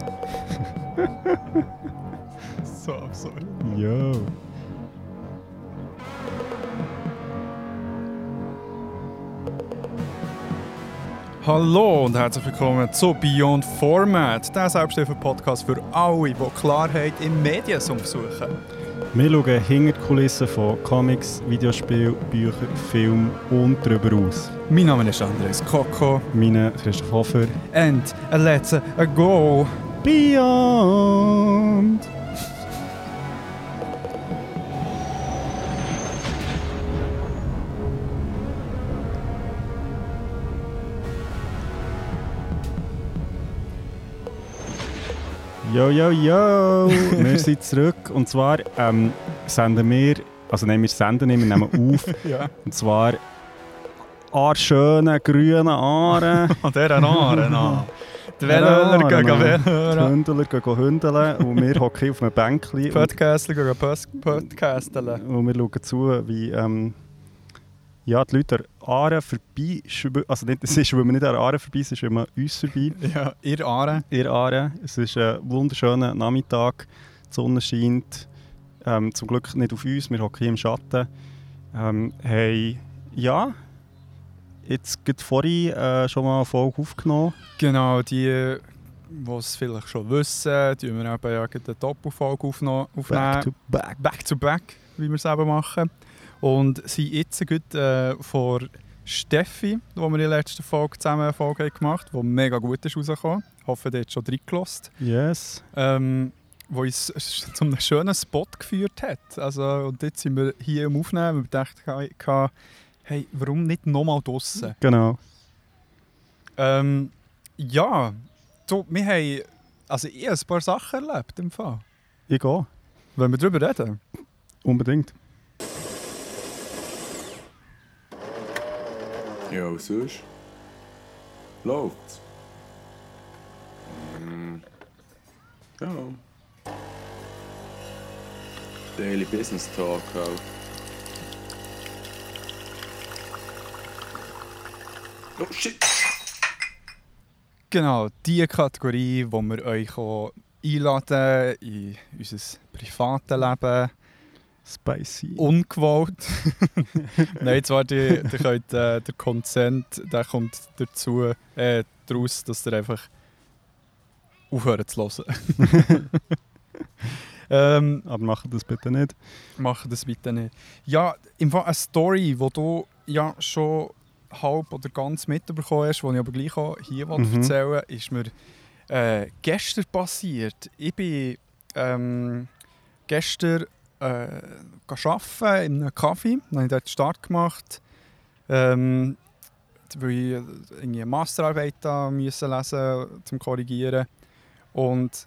so absurd. Yo. Hallo und herzlich willkommen zu Beyond Format, der Selbsthilfe-Podcast für alle, die Klarheit im Mediensum suchen. Wir schauen hinter die Kulissen von Comics, Videospielen, Büchern, Filmen und darüber aus. Mein Name ist Andres Coco Meine Christoph Hofer. and let's go! Beyond! Yo, yo, yo! wir sind zurück und zwar ähm, senden wir, also nein, wir senden nicht, wir nehmen auf. Ja. Und zwar an schönen grünen Aaren. An dieser Aare noch. Die Ja, Velöler gehen Mann. Die. Hündler gehen hündeln und wir hocken auf einem Bänkchen Podcastler gehen Podcasteln. und wir schauen zu, wie ähm, ja, die Leute an Aaren vorbei schwimmen. Also nicht, es ist, schwimmen nicht an Aaren vorbei, ist schwimmen uns vorbei. Ja, ihr Aare. Ihr Aaren. Es ist ein wunderschöner Nachmittag, die Sonne scheint. Ähm, zum Glück nicht auf uns, wir hocken hier im Schatten. Ähm, hey, ja, jetzt gerade vorhin äh, schon mal eine Folge aufgenommen. Genau, die, die es vielleicht schon wissen, die wir eben ja eine Doppelfolge aufnehmen. Back to back. back to back, wie wir es eben machen. Und sind jetzt gerade äh, vor Steffi, wo wir in der letzten Folge zusammen eine Folge haben gemacht haben, die mega gut ist rausgekommen. Ich hoffe, ihr habt schon reingelassen. Yes. Ähm, wo uns zu einem schönen Spot geführt hat. Also, und jetzt sind wir hier im Aufnehmen und dachten, hey, warum nicht nochmal draussen? Genau. Ähm, ja, du, wir haben also ich habe ein paar Sachen erlebt im Fall. Ich gehe. Wollen wir darüber reden? Unbedingt. Ja, was sonst? Läuft's? Mm. Ja. Daily Business Talk halt. Oh shit! Genau, die Kategorie, wo wir euch auch einladen in unser privates Leben. Spicy. Ungewollt. Nein, zwar die, die könnt, äh, der Consent der kommt dazu, äh, daraus, dass ihr einfach aufhören zu hören. ähm, Aber macht das bitte nicht. Mach das bitte nicht. Ja, im Fall eine Story, die du ja schon halb oder ganz mitbekommen hast, die ich aber gleich auch hier Mhm. erzählen ist mir äh, gestern passiert. Ich bin ähm, gestern äh, arbeiten in einem Kaffee. Dann habe ich dort Start gemacht. Ähm, weil ich irgendwie eine Masterarbeit da müssen lesen zum Korrigieren. Und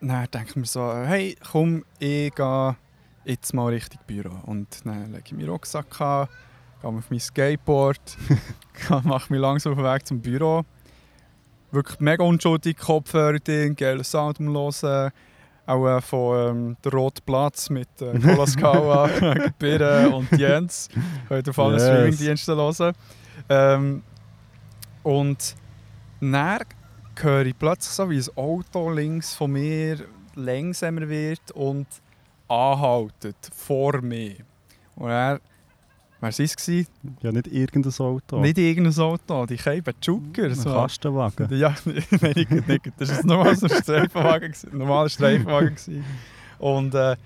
dann denke ich mir so, hey, komm, ich gehe jetzt mal Richtung Büro. Und dann lege ich meinen Rucksack an, gehe auf mein Skateboard, mache mich langsam auf den Weg zum Büro. Wirklich mega unschuldig, Kopfhörer drin, geiler Sound am Hören. Auch äh, von ähm, der Rote Platz mit äh, Cola Scala, Birre und Jens. Ihr auf allen Yes. Streamingdiensten hören. Ähm, und dann höre ich plötzlich so, wie ein Auto links von mir langsamer wird und anhaltet vor mir. Und er, wer war es? Ja, nicht irgendein Auto. Nicht irgendein Auto, die Keiben Jugger. ein So. Kastenwagen. Ja, nein, nicht, nicht. Das war ein normaler Streifenwagen. ein normaler Streifenwagen. Und äh,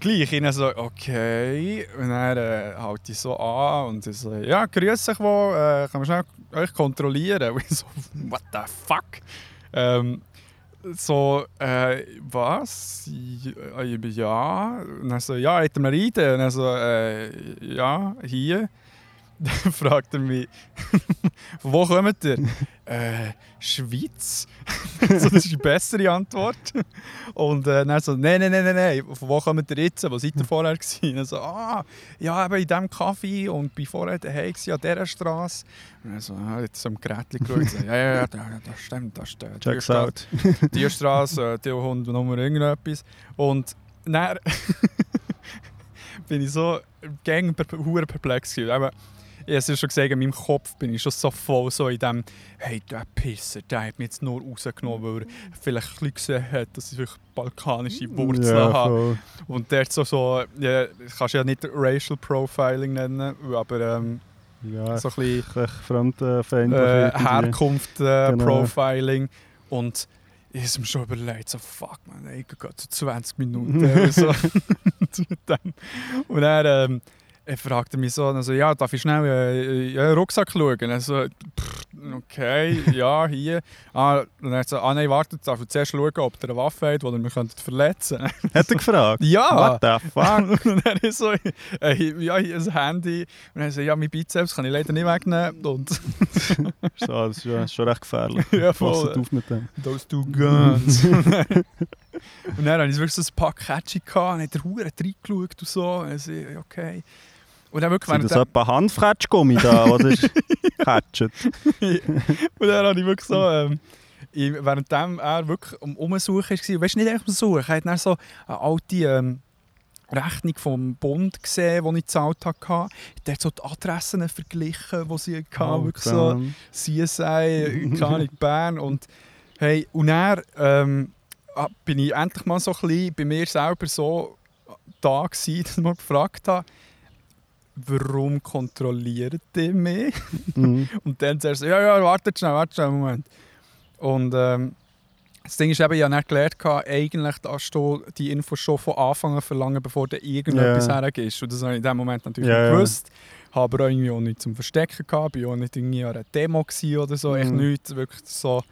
gleich, ich so, okay. Und dann äh, halte ich so an und ich so, ja, grüß dich wo, äh, kann man schnell euch kontrollieren? Und ich so, what the fuck? Ähm, so, äh, was? Ja, Ja. Und dann so, ja, hat er mir ID? Und dann so, äh, ja, hier. Dann fragt er mich, von wo kommt ihr? Äh, Schweiz? so, das ist die bessere Antwort. Und äh, dann so, nein, nein, nein, nein, nein, von wo kommt ihr jetzt? Wo seid ihr vorher gewesen? Und dann so, ah, ja, eben in diesem Kaffee und bin vorher daheim gewesen, an dieser Straße. Und dann so, ah, jetzt am Gerät geschaut, ja, ja, ja, das, das stimmt, das stimmt. Die Checks Straße- out. die Straße, äh, die Hund Nummer irgendetwas. Und dann bin ich so gang per, perplex gewesen. Ich habe es ja schon gesagt, in meinem Kopf bin ich schon so voll so in dem, hey, der Pisser, der hat mich jetzt nur rausgenommen, weil er vielleicht ein bisschen gesehen hat, dass ich wirklich balkanische Wurzeln ja, habe. Und der so, so ja, ich kann es ja nicht Racial Profiling nennen, aber ähm, Ja, so ein bisschen fremdenfeindlich. äh. Herkunft äh, Genau. Profiling und ich habe mir schon überlegt, so fuck man, ey, ich gehe zu 20 Minuten so. und er, ähm, er fragte mich so, also, ja, darf ich schnell äh, einen Rucksack schauen? Also, pff, okay, ja, hier. Ah, und er so, ah nein, warte, darf ich zuerst schauen, ob der eine Waffe hat, die ihr mich verletzen könntet. Hat er gefragt? Ja! What the fuck? und dann ist so, äh, ja, hier ein Handy. Und dann so, ja, mein Bizeps kann ich leider nicht wegnehmen. Und so, das ist ja- schon recht gefährlich. Ja, Passt voll. auf mit dem. those two guns. und dann hatte ich wirklich so ein paar Catchy und hat der Hure reingeschaut und so. Und ich so, okay. Und dann wirklich Sind das etwa Handfretschgummi da, oder? Catchet. Und dann habe ich wirklich so, ähm, ich, währenddem er wirklich am Umsuchen war, weißt du, nicht echt am Suchen, er hat dann so eine alte ähm, Rechnung vom Bund gesehen, die ich gezahlt hatte. Der hat so die Adressen verglichen, die sie hatten, Oh, wirklich so. CSI, keine Bern. Und, hey, und dann ähm, ah, bin ich endlich mal so ein bisschen bei mir selber so da gewesen, dass ich mal gefragt habe, warum kontrolliert ihr mich? Mhm. Und dann sagst du, ja, ja, wartet schnell, wartet schnell, einen Moment. Und ähm, das Ding ist eben, ich habe nicht gelernt, eigentlich darfst du die Infos schon von Anfang an verlangen, bevor du irgendetwas Ja. hergibst. Und das habe ich in dem Moment natürlich ja. gewusst. Habe aber auch irgendwie auch nichts zum Verstecken gehabt, bin auch nicht irgendwie an einer Demo oder so, echt Mhm. nichts, wirklich so,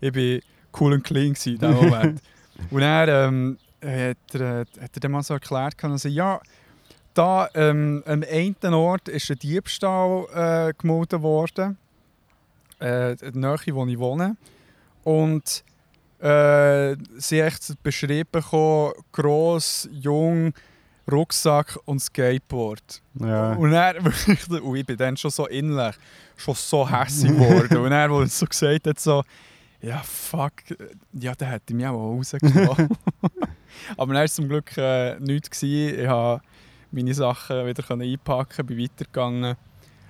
ich bin cool und clean in dem Moment. und dann ähm, hat, er, hat er dann mal so erklärt, gehabt, also, ja, da ähm, am einen Ort ist ein Diebstahl äh, gemeldet worden, äh, in der Nähe, wo ich wohne. Und äh, sie haben echt beschrieben, bekommen, gross, jung, Rucksack und Skateboard. Ja. Und er und ich bin dann schon so innerlich, schon so hässlich geworden. und er, wo er so gesagt hat, so, ja fuck, ja, der hätte mich auch rausgenommen. Aber dann war es zum Glück äh, nichts. Gewesen. Ich konnte meine Sachen wieder einpacken, bin weitergegangen.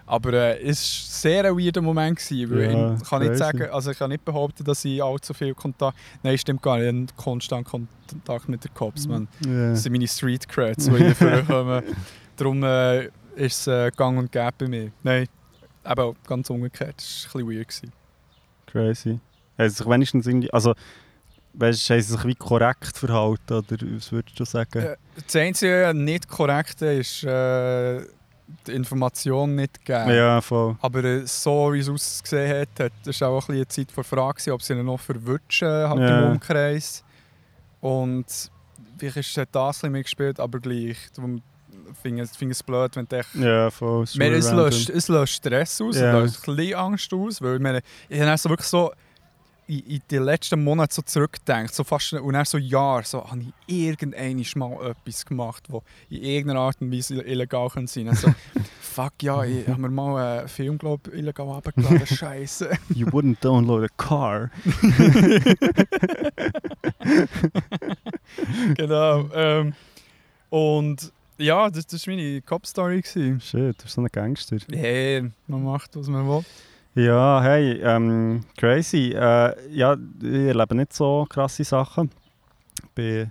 Aber äh, es war sehr ein weirder Moment. Gewesen, weil Ja, ich kann nicht sagen, also ich kann nicht behaupten, dass ich allzu viel Kontakt... Nein, stimmt gar nicht. Ich habe konstant Kontakt mit den Cops, man. Ja. Das sind meine Street Creds, die hier vorkommen. Darum äh, ist es äh, gang und gäbe bei mir. Nein, auch ganz umgekehrt. Das war ein bisschen weird. Gewesen. Crazy. Haben sie sich wenigstens irgendwie, also, weißt, haben sie sich wie korrekt verhalten, oder was würdest du sagen? Äh, Das einzige nicht korrekte ist äh, die Information nicht geben. ja, voll. Aber äh, so wie es ausgesehen hat, hat das war auch ein eine Zeit vor Frage, ob sie ihn noch verwutschen halt Ja. im Umkreis. Und vielleicht ist hat das ein bisschen mitgespielt, aber gleich. Darum finde ich es blöd, wenn du echt Ja, voll. es, löscht, es löscht Stress aus, Ja. es löst ein bisschen Angst aus, weil ich, meine, ich habe so wirklich so in, in die letzten Monate so zurückgedacht, so fast, und dann so Jahre, so habe ich irgendwann mal etwas gemacht, das in irgendeiner Art und Weise illegal kann sein Also, fuck ja, ich habe mir mal einen Film glaub, illegal abgeladen, scheiße. You wouldn't download a car. genau. Ähm, und ja, das, war meine Cop-Story. Shit, du bist so ein Gangster. Hey, man macht, was man will. Ja, hey, ähm, crazy. Äh, ja, ich erlebe nicht so krasse Sachen. Ich bin,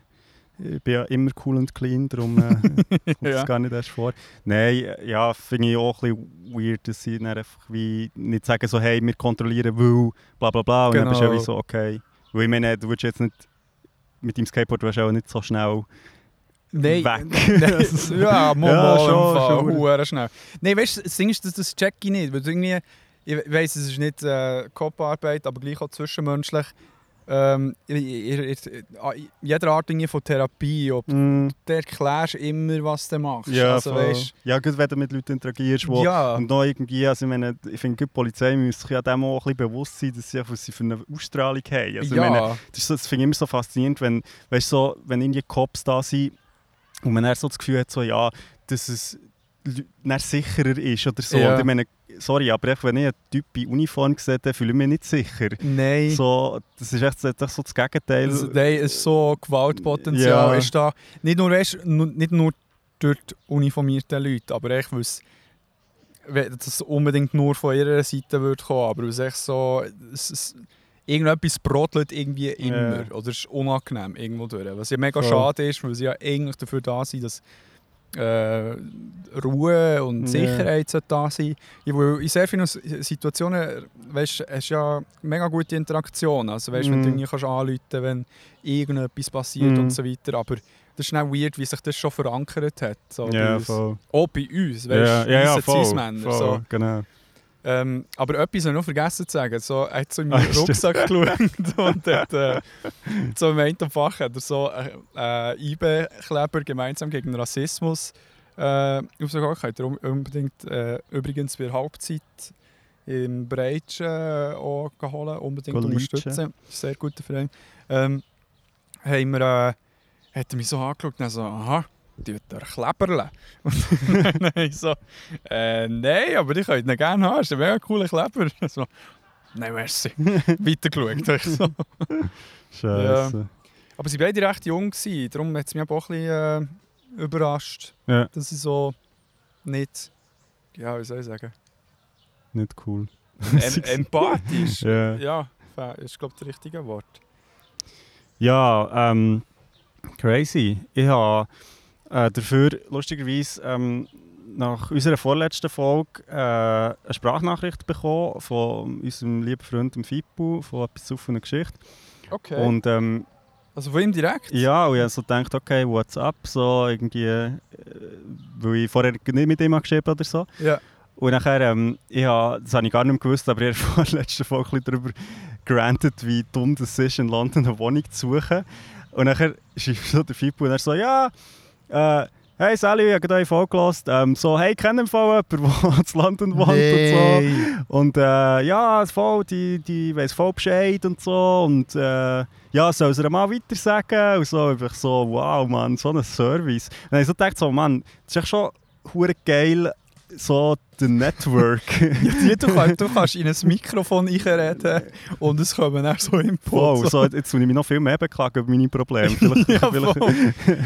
ich bin ja immer cool und clean, darum äh, kommt Ja. das gar nicht erst vor. Nein, ja, finde ich auch ein bisschen weird, dass sie einfach wie nicht sagen so, hey, wir kontrollieren, weil bla bla bla. Und dann bist du ja Genau. so, okay. Weil ich meine, du würdest jetzt nicht mit deinem Skateboard du auch nicht so schnell Nein, weg. nein, ja, mal, Ja, mal schon, schon. schnell. Nein, weißt du, das Ding ist, das, das check ich nicht. Weil irgendwie, ich weiss, es ist nicht äh, Kopfarbeit, aber gleich auch zwischenmenschlich. Ähm, in jeder Art von Therapie, ob Mm, du erklärst immer, was du machst. ja, also, weißt, ja, gut, wenn du mit Leuten interagierst, wo ja, Und noch irgendwie, also ich meine, ich finde, die Polizei müsste sich ja dem auch ein bisschen bewusst sein, dass sie, was sie für eine Ausstrahlung haben. Also ich ja. meine, das, ist das finde ich immer so faszinierend, wenn, weißt, so, wenn irgendwie Cops da sind und man dann so das Gefühl hat, so, ja, dass es Lü- dann sicherer ist oder so. Ja. Und ich meine, sorry, aber echt, wenn ich einen Typ in Uniform sehe, dann fühle ich mich nicht sicher. nein. So, das ist echt, echt so das Gegenteil. Also, nein, es ist so Gewaltpotenzial Ja. ist da. Nicht nur, weißt, nicht nur durch die uniformierten Leute, aber echt, weil es das unbedingt nur von ihrer Seite würde kommen, aber es ist echt so, es, es, irgendetwas brodelt irgendwie immer Ja. oder es ist unangenehm irgendwo durch. Was ja mega Voll. schade ist, weil sie ja eigentlich dafür da sind, dass äh, Ruhe und. Sicherheit sollte da sein. Weil in sehr vielen Situationen weißt, hast du ja mega gute Interaktion. Also weißt, wenn du Mhm. irgendwie kannst anrufen wenn irgendetwas passiert Mhm. und so weiter. Aber das ist dann weird, wie sich das schon verankert hat. So bei uns. voll. Auch bei uns, weißt du, ja, ja, weisse voll. Voll, So. Genau. Ähm, aber etwas noch vergessen zu sagen. So, er hat so in Ah, meinen stimmt. Rucksack geschaut und hat äh, so im einen Fach hat er so äh, äh, IB-Kleber gemeinsam gegen Rassismus äh, ihr un- unbedingt äh, übrigens bei Halbzeit im Breitsch äh, auch holen. Unbedingt Go unterstützen. Sehr guter Verein. Ähm, haben wir, äh, hat er mich so angeschaut und so, aha, die der Kleberle. Ich so, äh, nein, aber ich könnte ihn gerne haben. Das ist ein mega cooler Kleber. So, nein, merci. Weitergeschaut. Ich so. Scheiße. Aber sie waren beide recht jung, gewesen, darum hat es mich auch ein bisschen äh, überrascht, Ja. dass sie so nicht, ja, wie soll ich sagen, nicht cool. em empathisch. Ja. Ja, ist glaube ich das richtige Wort. Ja, ähm, crazy. Ich habe äh, dafür lustigerweise ähm, nach unserer vorletzten Folge äh, eine Sprachnachricht bekommen von unserem lieben Freund dem Fippo von etwas auf einer Geschichte. Okay. Und ähm, also von ihm direkt? ja, und ich habe so gedacht, okay, what's up? So irgendwie, äh, weil ich vorher nicht mit ihm geschrieben oder so. Ja. Und nachher, ähm, ich habe, das habe ich gar nicht mehr gewusst, aber ich habe in der letzten Folge ein bisschen darüber gerantet, wie dumm das ist, in London eine Wohnung zu suchen. Und nachher schreibt so der Fippo und er so, ja, äh, hey Sally, ich habe Folge gehört. Ähm, so, hey, kennen im Fall jemanden, der in London wohnt und so. Und äh, ja, voll, die, die weiss voll Bescheid und so. Und äh, ja, soll sie ihr mal weiter sagen? Und so, einfach so, wow, Mann, so ein Service. Und dann habe ich so gedacht, so, Mann, das ist echt schon hure geil, so der Network. Ja, du, kannst, du kannst in ein Mikrofon reinreden und es kommen dann so Inputs. wow, so, jetzt muss ich mich noch viel mehr beklagen über meine Probleme. Vielleicht, ja, vielleicht.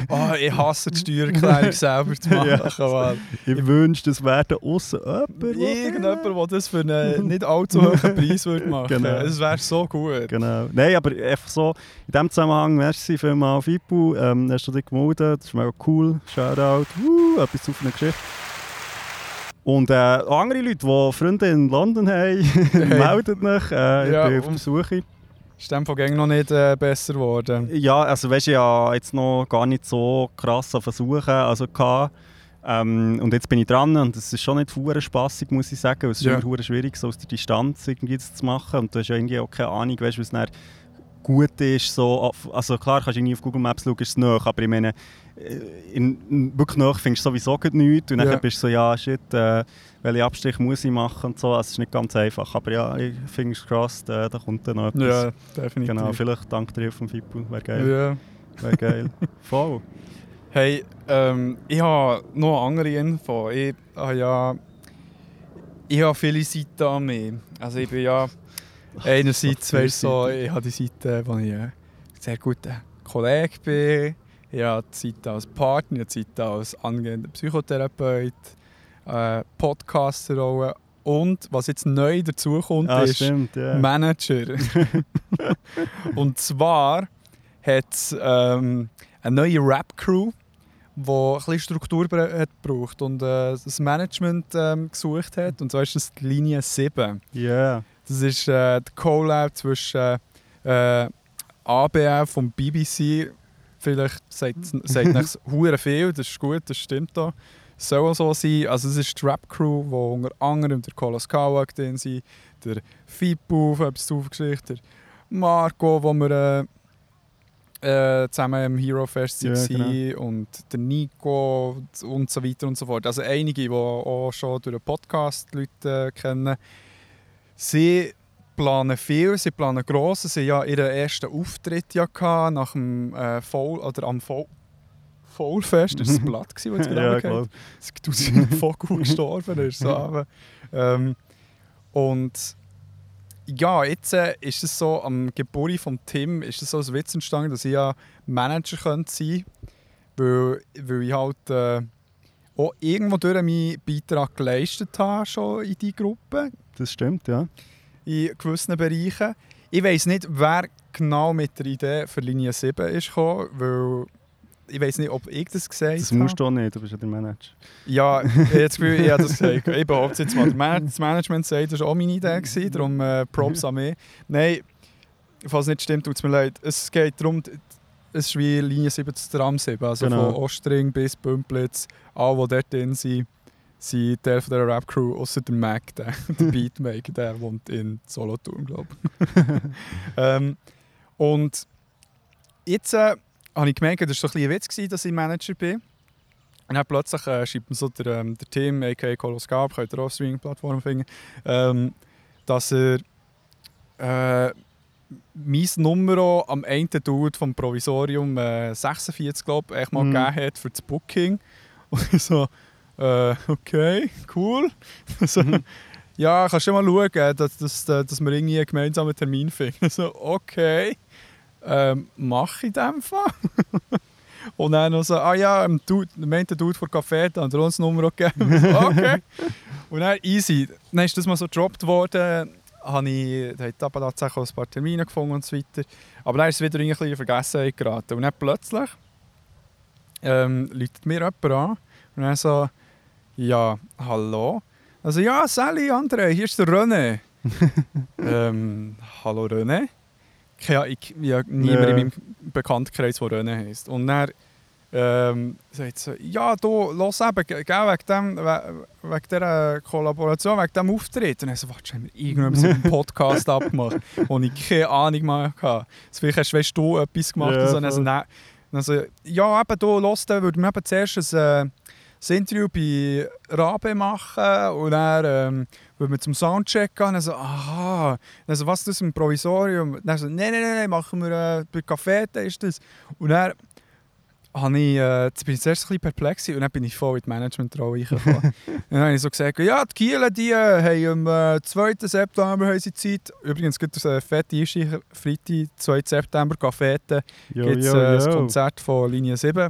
Oh, ich hasse die Steuererklärung selber zu machen. Ja. Ich wünschte, es wäre aussen jemand. Irgendjemand, der das für einen nicht allzu hohen Preis würde machen Genau. Es wäre so gut. Genau. Nein, aber einfach so, in diesem Zusammenhang, merci vielmals Fipu, ähm, hast du dich gemeldet, das ist mega cool, Shoutout, uh, etwas auf eine Geschichte. Und äh, andere Leute, die Freunde in London haben, meldet mich, äh, ich Ja, bin auf der Suche. Ist dem von Gang noch nicht äh, besser geworden. Ja, also weißt du, ich habe jetzt noch gar nicht so krass an Versuchen also. Ähm, und jetzt bin ich dran und es ist schon nicht hure spassig, muss ich sagen. Es ist Ja. immer schwierig, so aus der Distanz irgendwie zu machen. Und du hast ja irgendwie auch keine Ahnung, weißt, was dann gut ist. So, also klar, kannst du irgendwie auf Google Maps schauen, ist es nahe, aber ich meine, in, in, nahe findest du sowieso nichts. Und Ja. dann bist du so, ja, shit, äh, welche Abstriche muss ich machen und so. Also, es ist nicht ganz einfach. Aber ja, fingers crossed, äh, da kommt dann noch etwas. Ja, definitiv. Genau, vielleicht dank Hilfe von Fippo, wäre geil. Ja. Wäre geil. Voll. Hey, ähm, ich habe noch eine andere Info. Ich habe ja ich habe viele Seiten an mir. Also ich bin ja einerseits, weißt du, so, ich habe die Seite, wo ich ein sehr guter Kollege bin. Ich habe die Seite als Partner, Seite als angehender Psychotherapeut, äh, Podcaster und was jetzt neu dazukommt, Ah, ist stimmt, ja. Manager. und zwar hat es ähm, eine neue Rap-Crew, die ein bisschen Struktur bra- hat gebraucht und äh, das Management ähm, gesucht hat. Und zwar ist das die Linie 7. Ja. Das ist äh, die Collab zwischen äh, ABF und BBC. Vielleicht sagt sagt es hure viel, das ist gut, das stimmt da. Soll so sein. Also es ist die Rap-Crew, wo unter anderem der Kolos Kawak drin sind, der Fipu etwas Aufgeschichte, der Marco, wo wir äh, äh, zusammen im Hero Fest Ja, waren genau. und der Nico und so weiter und so fort. Also einige, die auch schon durch den Podcast Leute äh, kennen. Sie planen viel, sie planen gross. Sie hatten ja ihren ersten Auftritt ja gehabt, nach dem äh, Foul, oder am Foul, Foulfest. Das war das Blatt, das jetzt ja, gerade klar. es gibt ein Vogel gestorben ist. So, aber, ähm, und ja, jetzt äh, ist es so, am Geburt von Tim ist es so ein Witz entstanden, dass ich ja Manager könnte sein könnte, weil, weil ich halt äh, auch irgendwo durch meinen Beitrag geleistet habe, schon in die Gruppe, Das stimmt, ja. In gewissen Bereichen. Ich weiß nicht, wer genau mit der Idee für Linie 7 ist gekommen, weil ich weiß nicht, ob ich das gesagt Das habe. musst du auch nicht, du bist ja der Manager. Ja, das Gefühl, ich habe das gesagt. Ich behaupte jetzt mal, das Management sagt, das war auch meine Idee, gewesen, darum äh, Props an mich. Nein, falls nicht stimmt, tut es mir leid. Es geht darum, es ist wie Linie 7 zu Tram 7, also Genau. von Ostring bis Bümplitz, alle, die dort drin sind, sind Teil von dieser Rap-Crew, außer der Mac, der, der Beatmaker, der wohnt in Solothurn, glaube ich. ähm, und jetzt äh, habe ich gemerkt, das war so ein bisschen ein Witz, gewesen, dass ich Manager bin. Und dann plötzlich äh, schreibt mir so der, ähm, der Tim, a.k.a. Colos Gab, könnt ihr auch auf Streaming-Plattformen finden, ähm, dass er äh, mein Nummer am einen Dude vom Provisorium äh, 46, glaube ich, mal Mhm. gegeben hat für das Booking. Und ich so, äh, okay, cool. so, ja, kannst du mal schauen, dass, dass, dass wir irgendwie einen gemeinsamen Termin finden. So, okay, ähm, mach ich in Fall. Und dann noch so, ah ja, dem Dude, der meinte Dude vor Café, da hat er uns Nummer auch gegeben. So, okay. Und dann easy. Dann ist das mal so gedroppt worden. Habe ich, da hat aber tatsächlich ein paar Termine gefunden und so weiter. Aber dann ist es wieder in Vergessenheit geraten. Und dann plötzlich ähm, läutet mir jemand an und dann so, ja, hallo. Also ja, Sally, André, hier ist der René. ähm, hallo René. Ja, ich, ich habe niemand Ja. in meinem Bekanntenkreis, der René heisst. Und dann ähm, sagt sie, ja, du, los eben, ge- gell, wegen, dem, we- wegen dieser Kollaboration, wegen diesem Auftritt. Und dann so, warte, haben wir irgendwann so einen Podcast abgemacht, wo ich keine Ahnung mehr hatte. Also, vielleicht hast weißt, du etwas gemacht. Ja, und so. Und dann so, ja, eben, du, los, dann würden wir eben zuerst ein, äh, ein Interview bei Rabe machen und dann ähm, würden wir zum Soundcheck gehen. Und dann so, aha, dann so, was ist das im Provisorium? Dann so, nein, nein, nein, machen wir äh, bei Café, da ist das. Und dann habe ich, äh, jetzt bin ich zuerst ein bisschen perplex und dann bin ich voll in die Management-Rolle reingekommen. und dann habe ich so gesagt, ja, die Kielen, die äh, haben am äh, 2. September haben sie Zeit. Übrigens gibt es eine fette Einsteiger, Freitag, 2. September, Cafete, gibt es äh, das jo. Konzert von Linie 7.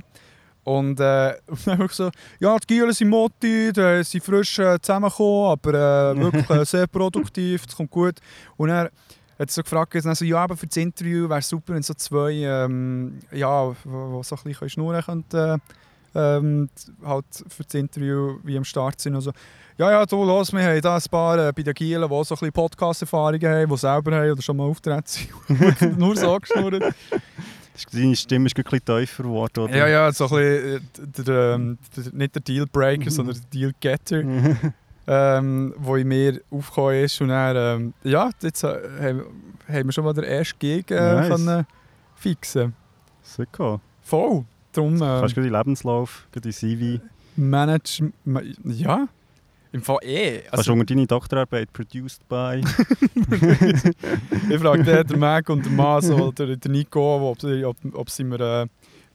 Und, äh, und dann habe ich so, ja, die Gielen sind Motti, die sind frisch äh, zusammengekommen, aber äh, wirklich äh, sehr produktiv, es kommt gut. Und er hat so gefragt, also, ja, aber für das Interview wäre es super, wenn so zwei, ähm, ja, wo so ein bisschen schnurren könnten, äh, ähm, halt für das Interview wie am Start sind. Also, ja, ja, du, los, wir haben da ein paar äh, bei den Gielen, die so ein bisschen Podcast-Erfahrungen haben, die selber haben oder schon mal auftreten sind. Wirklich Nur so geschnurrt. Deine Stimme ist ein bisschen tiefer geworden, oder? Ja, ja, so ein bisschen, äh, der, der, ähm, der, nicht der Dealbreaker, sondern der Dealgetter, ähm, wo in mir aufgekommen ist. Und dann, ähm, ja, jetzt äh, haben, haben wir schon mal den ersten Gig äh, Nice. können fixen Super. Voll. Darum äh, Kannst du den Lebenslauf, den CV, Manage... ma- Ja, im Fall eh. Also, du unter deine Doktorarbeit produced by... ich frage den, der Mac und der Mas oder der Nico, ob sie, ob, ob sie mir äh,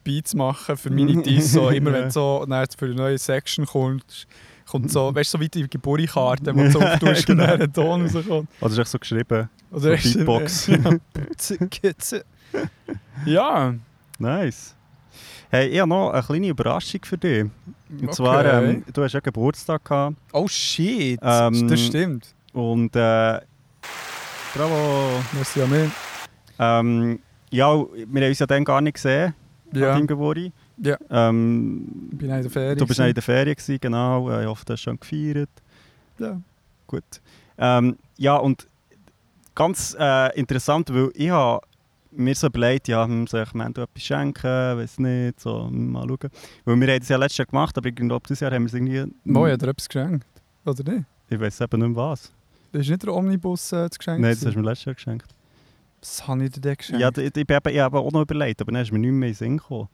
Beats machen für meine Teams. So, immer wenn so für eine neue Section kommt, kommt so, weißt du, so wie die Geburtskarte, wo du so auftust und dann ein Ton rauskommt. Oder ist echt so geschrieben? Oder So ist- Beatbox. Ja, ja. Nice. Hey, ich habe noch eine kleine Überraschung für dich. Und okay. zwar, ähm, du hast ja Geburtstag gehabt oh shit, ähm, das stimmt. und äh, bravo. Merci an mich. Ähm, ja, wir haben uns ja dann gar nicht gesehen an Ja, deinem Geburtstag. Ja. Ähm, ich bin in der Ferien. du bist in der Ferien, gewesen, genau. Äh, Ich hoffe, du hast schon gefeiert. Ja. Gut. Ähm, ja, und ganz äh, interessant, weil ich habe mir so überlegt, ja, hm, soll ich Mendo etwas schenken, weiß nicht, so, hm, mal schauen. Weil wir haben das ja letztes Jahr gemacht, aber irgendwie ab dieses Jahr haben wir es irgendwie... Mo, hat er etwas geschenkt? Oder nicht? Ich weiß eben nicht was. Das ist nicht der Omnibus äh, das Geschenk? Nein, das hast du mir letztes Jahr geschenkt. Was habe ich dir geschenkt? Ja, ich, ich habe ich habe auch noch überlegt, aber dann ist mir nicht mehr in den Sinn gekommen.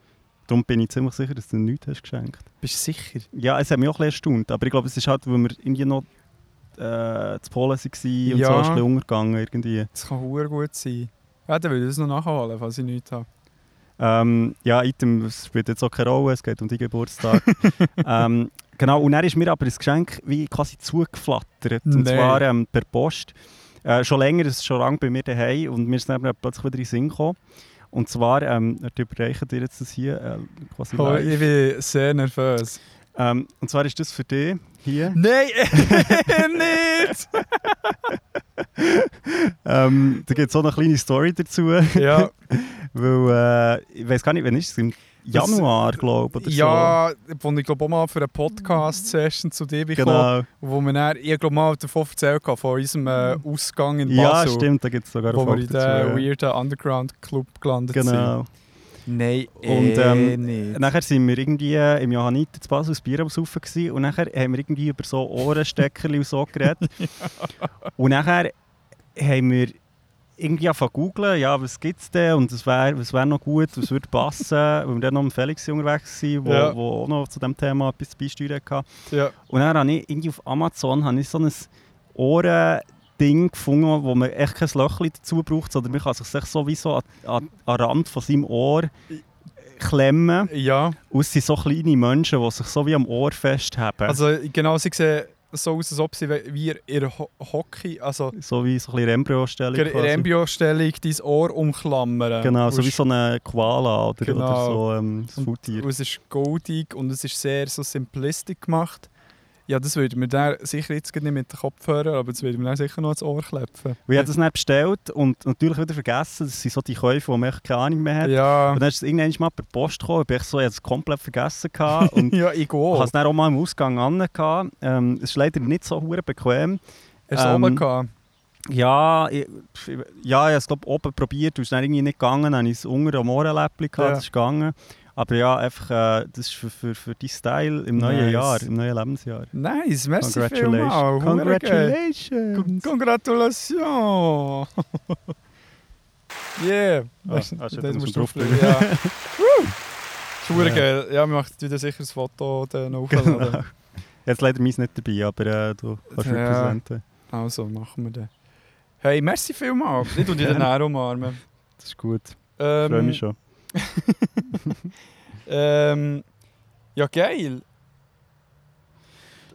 Darum bin ich ziemlich sicher, dass du nichts hast geschenkt. Bist du sicher? Ja, es hat mich auch ein erstaunt, aber ich glaube, es ist halt, weil wir irgendwie noch äh, zu Polen waren und Ja. so ist es ein bisschen untergegangen irgendwie. Das kann sehr gut sein. Ja, dann will ich das noch nachholen, falls ich nichts habe. Ähm, ja, Item spielt jetzt auch keine Rolle, es geht um deinen Geburtstag. ähm, genau, und dann ist mir aber das Geschenk wie quasi zugeflattert. Und Nein. zwar ähm, per Post. Äh, schon länger, es ist schon lange bei mir daheim und mir ist dann plötzlich wieder in den Sinn gekommen. Und zwar, ähm, ich überreiche dir jetzt das hier äh, quasi Oh, live. ich bin sehr nervös. Ähm, und zwar ist das für dich hier. Nein, nicht! Ähm, da gibt es auch noch eine kleine Story dazu. ja, Weil, äh, ich weiß gar nicht, wann ist es? Im Januar, glaube ich, ja wo ich glaube auch mal für eine Podcast-Session zu dir so. bekommen Genau. wo wir dann, ich glaube mal davon erzählt habe, von unserem äh, Ausgang in Ja, Basel. stimmt, da gibt es sogar Wo wir eine in den ja. weirden Underground-Club gelandet Genau. sind. Nein, Und, eh ähm, nicht. Nachher sind wir irgendwie äh, im Johanniter zu Basel das Bier am Saufen gewesen, und nachher haben wir irgendwie über so Ohrensteckerli und so geredet. Und nachher haben wir irgendwie angefangen zu googlen, ja, was gibt es denn und was wäre was wär noch gut, was würde passen, weil wir dann noch mit Felix unterwegs waren, wo, Ja. wo auch noch zu diesem Thema etwas beisteuern hatte. Ja. Und dann habe ich irgendwie auf Amazon habe ich so ein Ohrending gefunden, wo man echt kein Löchchen dazu braucht, sondern man kann sich echt so wie so an, an, an den Rand von seinem Ohr klemmen. ja, Und es sind so kleine Menschen, die sich so wie am Ohr festhaben. also genau, sie sehen so aus, als ob sie wie ihr Ho Hockey, also so wie so ein bisschen Embryostellung. in quasi. Embryo-Stellung dein Ohr umklammern. Genau, so wie so eine Koala oder, Genau. oder so ähm, ein Faultier. Und es ist goldig und es ist sehr so simplistisch gemacht. Ja, das würde mir dann sicher jetzt nicht mit den Kopfhörern, aber das würde mir dann sicher noch ins Ohr klepfen. Und ich habe das dann bestellt und natürlich wieder vergessen, das sind so die Käufe, wo man keine Ahnung mehr hat. Ja, Und dann ist es irgendwann mal per Post gekommen, ich, so, ich habe es komplett vergessen gehabt und ja, ich Ich gehe. hatte es dann auch mal im Ausgang an. Ähm, es ist leider nicht so bequem. Hast du ähm, oben gehabt? Ja, ich, ja, ich habe es glaub, oben probiert, es ist dann irgendwie nicht gegangen. Dann habe ich es unter am Ohrenläppchen gehabt, Ja. ist gegangen. Aber ja, einfach, äh, das ist für, für, für dein Style im neuen Nice. Jahr, im neuen Lebensjahr. Nice, merci Congratulations. geil. Congratulations. Congratulations! yeah! Ah, Weißt du, ah, das da muss musst du drauflegen. Ja. Ja. geil. Ja, wir machen wieder sicher das Foto dann aufladen. Genau. Jetzt leider meins nicht dabei, aber äh, du kannst Ja. repräsentieren. Also, machen wir das. Hey, merci vielmals. Ich tue dich dann auch umarmen. Das ist gut. Ähm, freue mich schon. Ähm, ja, geil.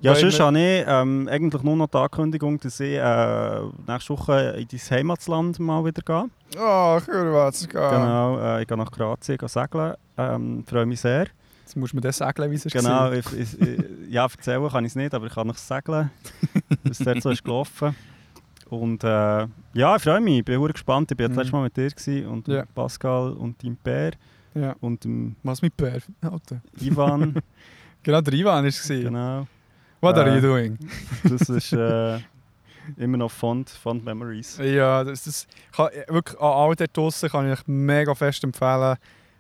Ja, Weil sonst habe ich ähm, eigentlich nur noch die Ankündigung, dass ich äh, nächste Woche in dein Heimatland mal wieder gehe. Oh, Kurvatska. Genau, äh, ich gehe nach Kroatien gehen segeln. Ähm, freue mich sehr. Jetzt musst du mir das sagen, wie es ist. Genau, ich, ich, ich, ja, erzählen kann ich es nicht, aber ich kann noch segeln, was dort so ist gelaufen. Und äh, ja, ich freue mich, ich bin sehr gespannt. Ich war Mhm. das letzte Mal mit dir gewesen, und Ja. Pascal und deinem Bär Ja. und dem Was mit Bär? Alter. Ivan. Genau, der Ivan war es. genau. What are Äh, you doing? Das ist äh, immer noch fond, fond Memories. Ja, das, das kann, wirklich an all dort draussen kann ich euch mega fest empfehlen,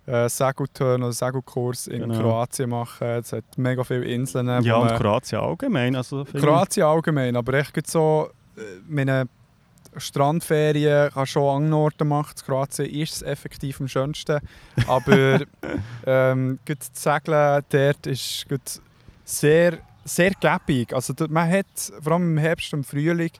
äh, Segelturn oder Segelkurs in Genau. Kroatien machen. Es hat mega viele Inseln. Ja, und Kroatien allgemein. Also, Kroatien allgemein, aber echt so, äh, meine Strandferien kann schon an Orten machen. In Kroatien ist es effektiv am schönsten. Aber ähm, gerade das Segeln dort ist gerade sehr, sehr gäbig. Also man hat, vor allem im Herbst und Frühling,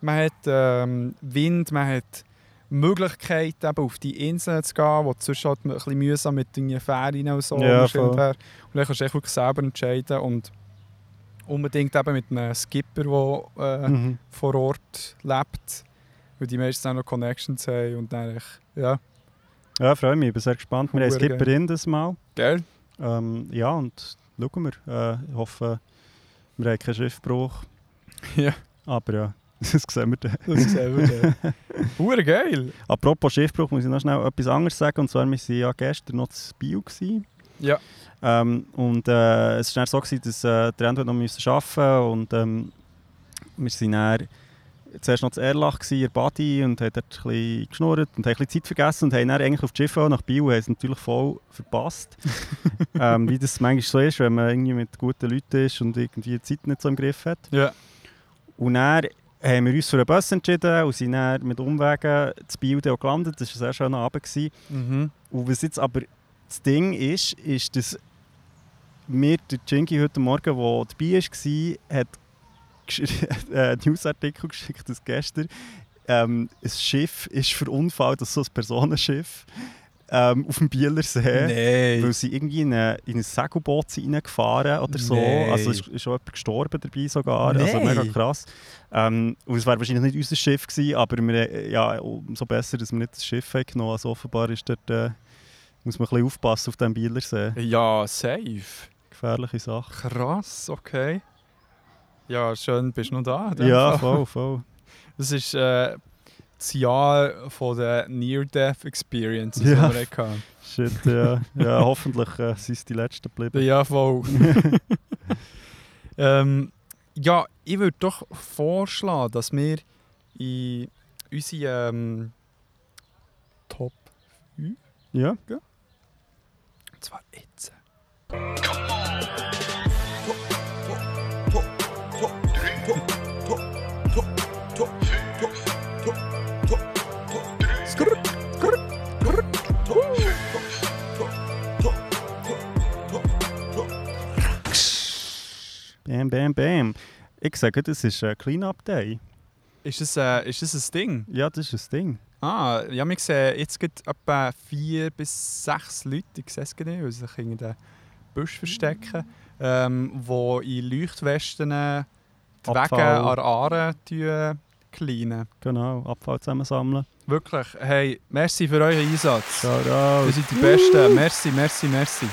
man hat ähm, Wind, man hat Möglichkeit, eben auf die Inseln zu gehen, wo sonst halt ein bisschen mühsam mit den Ferien und so Ja, hin und dann kannst du wirklich selber entscheiden und unbedingt eben mit einem Skipper, der äh, Mhm. vor Ort lebt, weil die meisten auch noch Connections haben und dann echt, ja, Ja, freue mich, ich bin sehr gespannt. Wir haben Skipperin das Mal. gell? Ähm, ja, und schauen wir. Äh, ich hoffe, wir haben keinen Schiffbruch. Ja. Aber ja, das sehen wir dann. Das sehen wir dann. Hure geil! Apropos Schiffbruch, muss ich noch schnell etwas anderes sagen. Und zwar, wir waren ja gestern noch zu Bio. Gewesen. Ja. Ähm, und äh, es war so, gewesen, dass äh, der Ende noch müssen arbeiten und ähm, wir sind dann zuerst noch zu Erlach gewesen, in der Badi und haben dort ein bisschen geschnurrt und haben ein bisschen Zeit vergessen und haben dann eigentlich auf die Schiffe nach Bio haben es natürlich voll verpasst. ähm, wie das manchmal so ist, wenn man irgendwie mit guten Leuten ist und irgendwie die Zeit nicht so im Griff hat. Ja. Und dann haben wir uns für einen Bus entschieden und sind dann mit Umwegen zu Biel gelandet. Das war ein sehr schöner Abend. Mhm. Und was jetzt aber das Ding ist, ist, dass mir der Jinky heute Morgen, der dabei war, hat äh, einen Newsartikel geschickt, dass gestern ähm, ein Schiff ist verunfallt, das ist so ein Personenschiff, ähm, auf dem Bieler See. Nein. Weil sie irgendwie in, eine, in ein Segelboot reingefahren oder so. Nein. Also es ist schon jemand gestorben dabei sogar. Also Nein. mega krass. Ähm, und es wäre wahrscheinlich nicht unser Schiff gewesen, aber wir, äh, ja, umso besser, dass wir nicht das Schiff haben genommen Also offenbar ist dort, äh, muss man ein bisschen aufpassen auf dem Bielersee. Ja, safe. Gefährliche Sache. Krass, okay. Ja, schön, bist du noch da. Ja, Fall. voll, voll. Das ist äh, das Jahr von der Near-Death Experiences, Ja. die wir hatten. Shit, ja. ja hoffentlich äh, sind es die letzten geblieben. Ja, voll. ähm, ja, ich würde doch vorschlagen, dass wir in unsere ähm, Top 5, Ja, und zwar jetzt. bam, bam, bam. Ich sage, das ist ein Clean-Up-Day. Ist das, äh, ist das ein Ding? Ja, das ist ein Ding. Ah, ja, wir sehen jetzt gerade etwa vier bis sechs Leute, ich sehe es sie sich in den Busch verstecken, ähm, die in Leuchtwesten die Wege an der Aare tun, cleanen. Genau, Abfall zusammensammeln. Wirklich, hey, merci für euren Einsatz. Shout Ihr out. seid die Besten. Merci, merci, merci.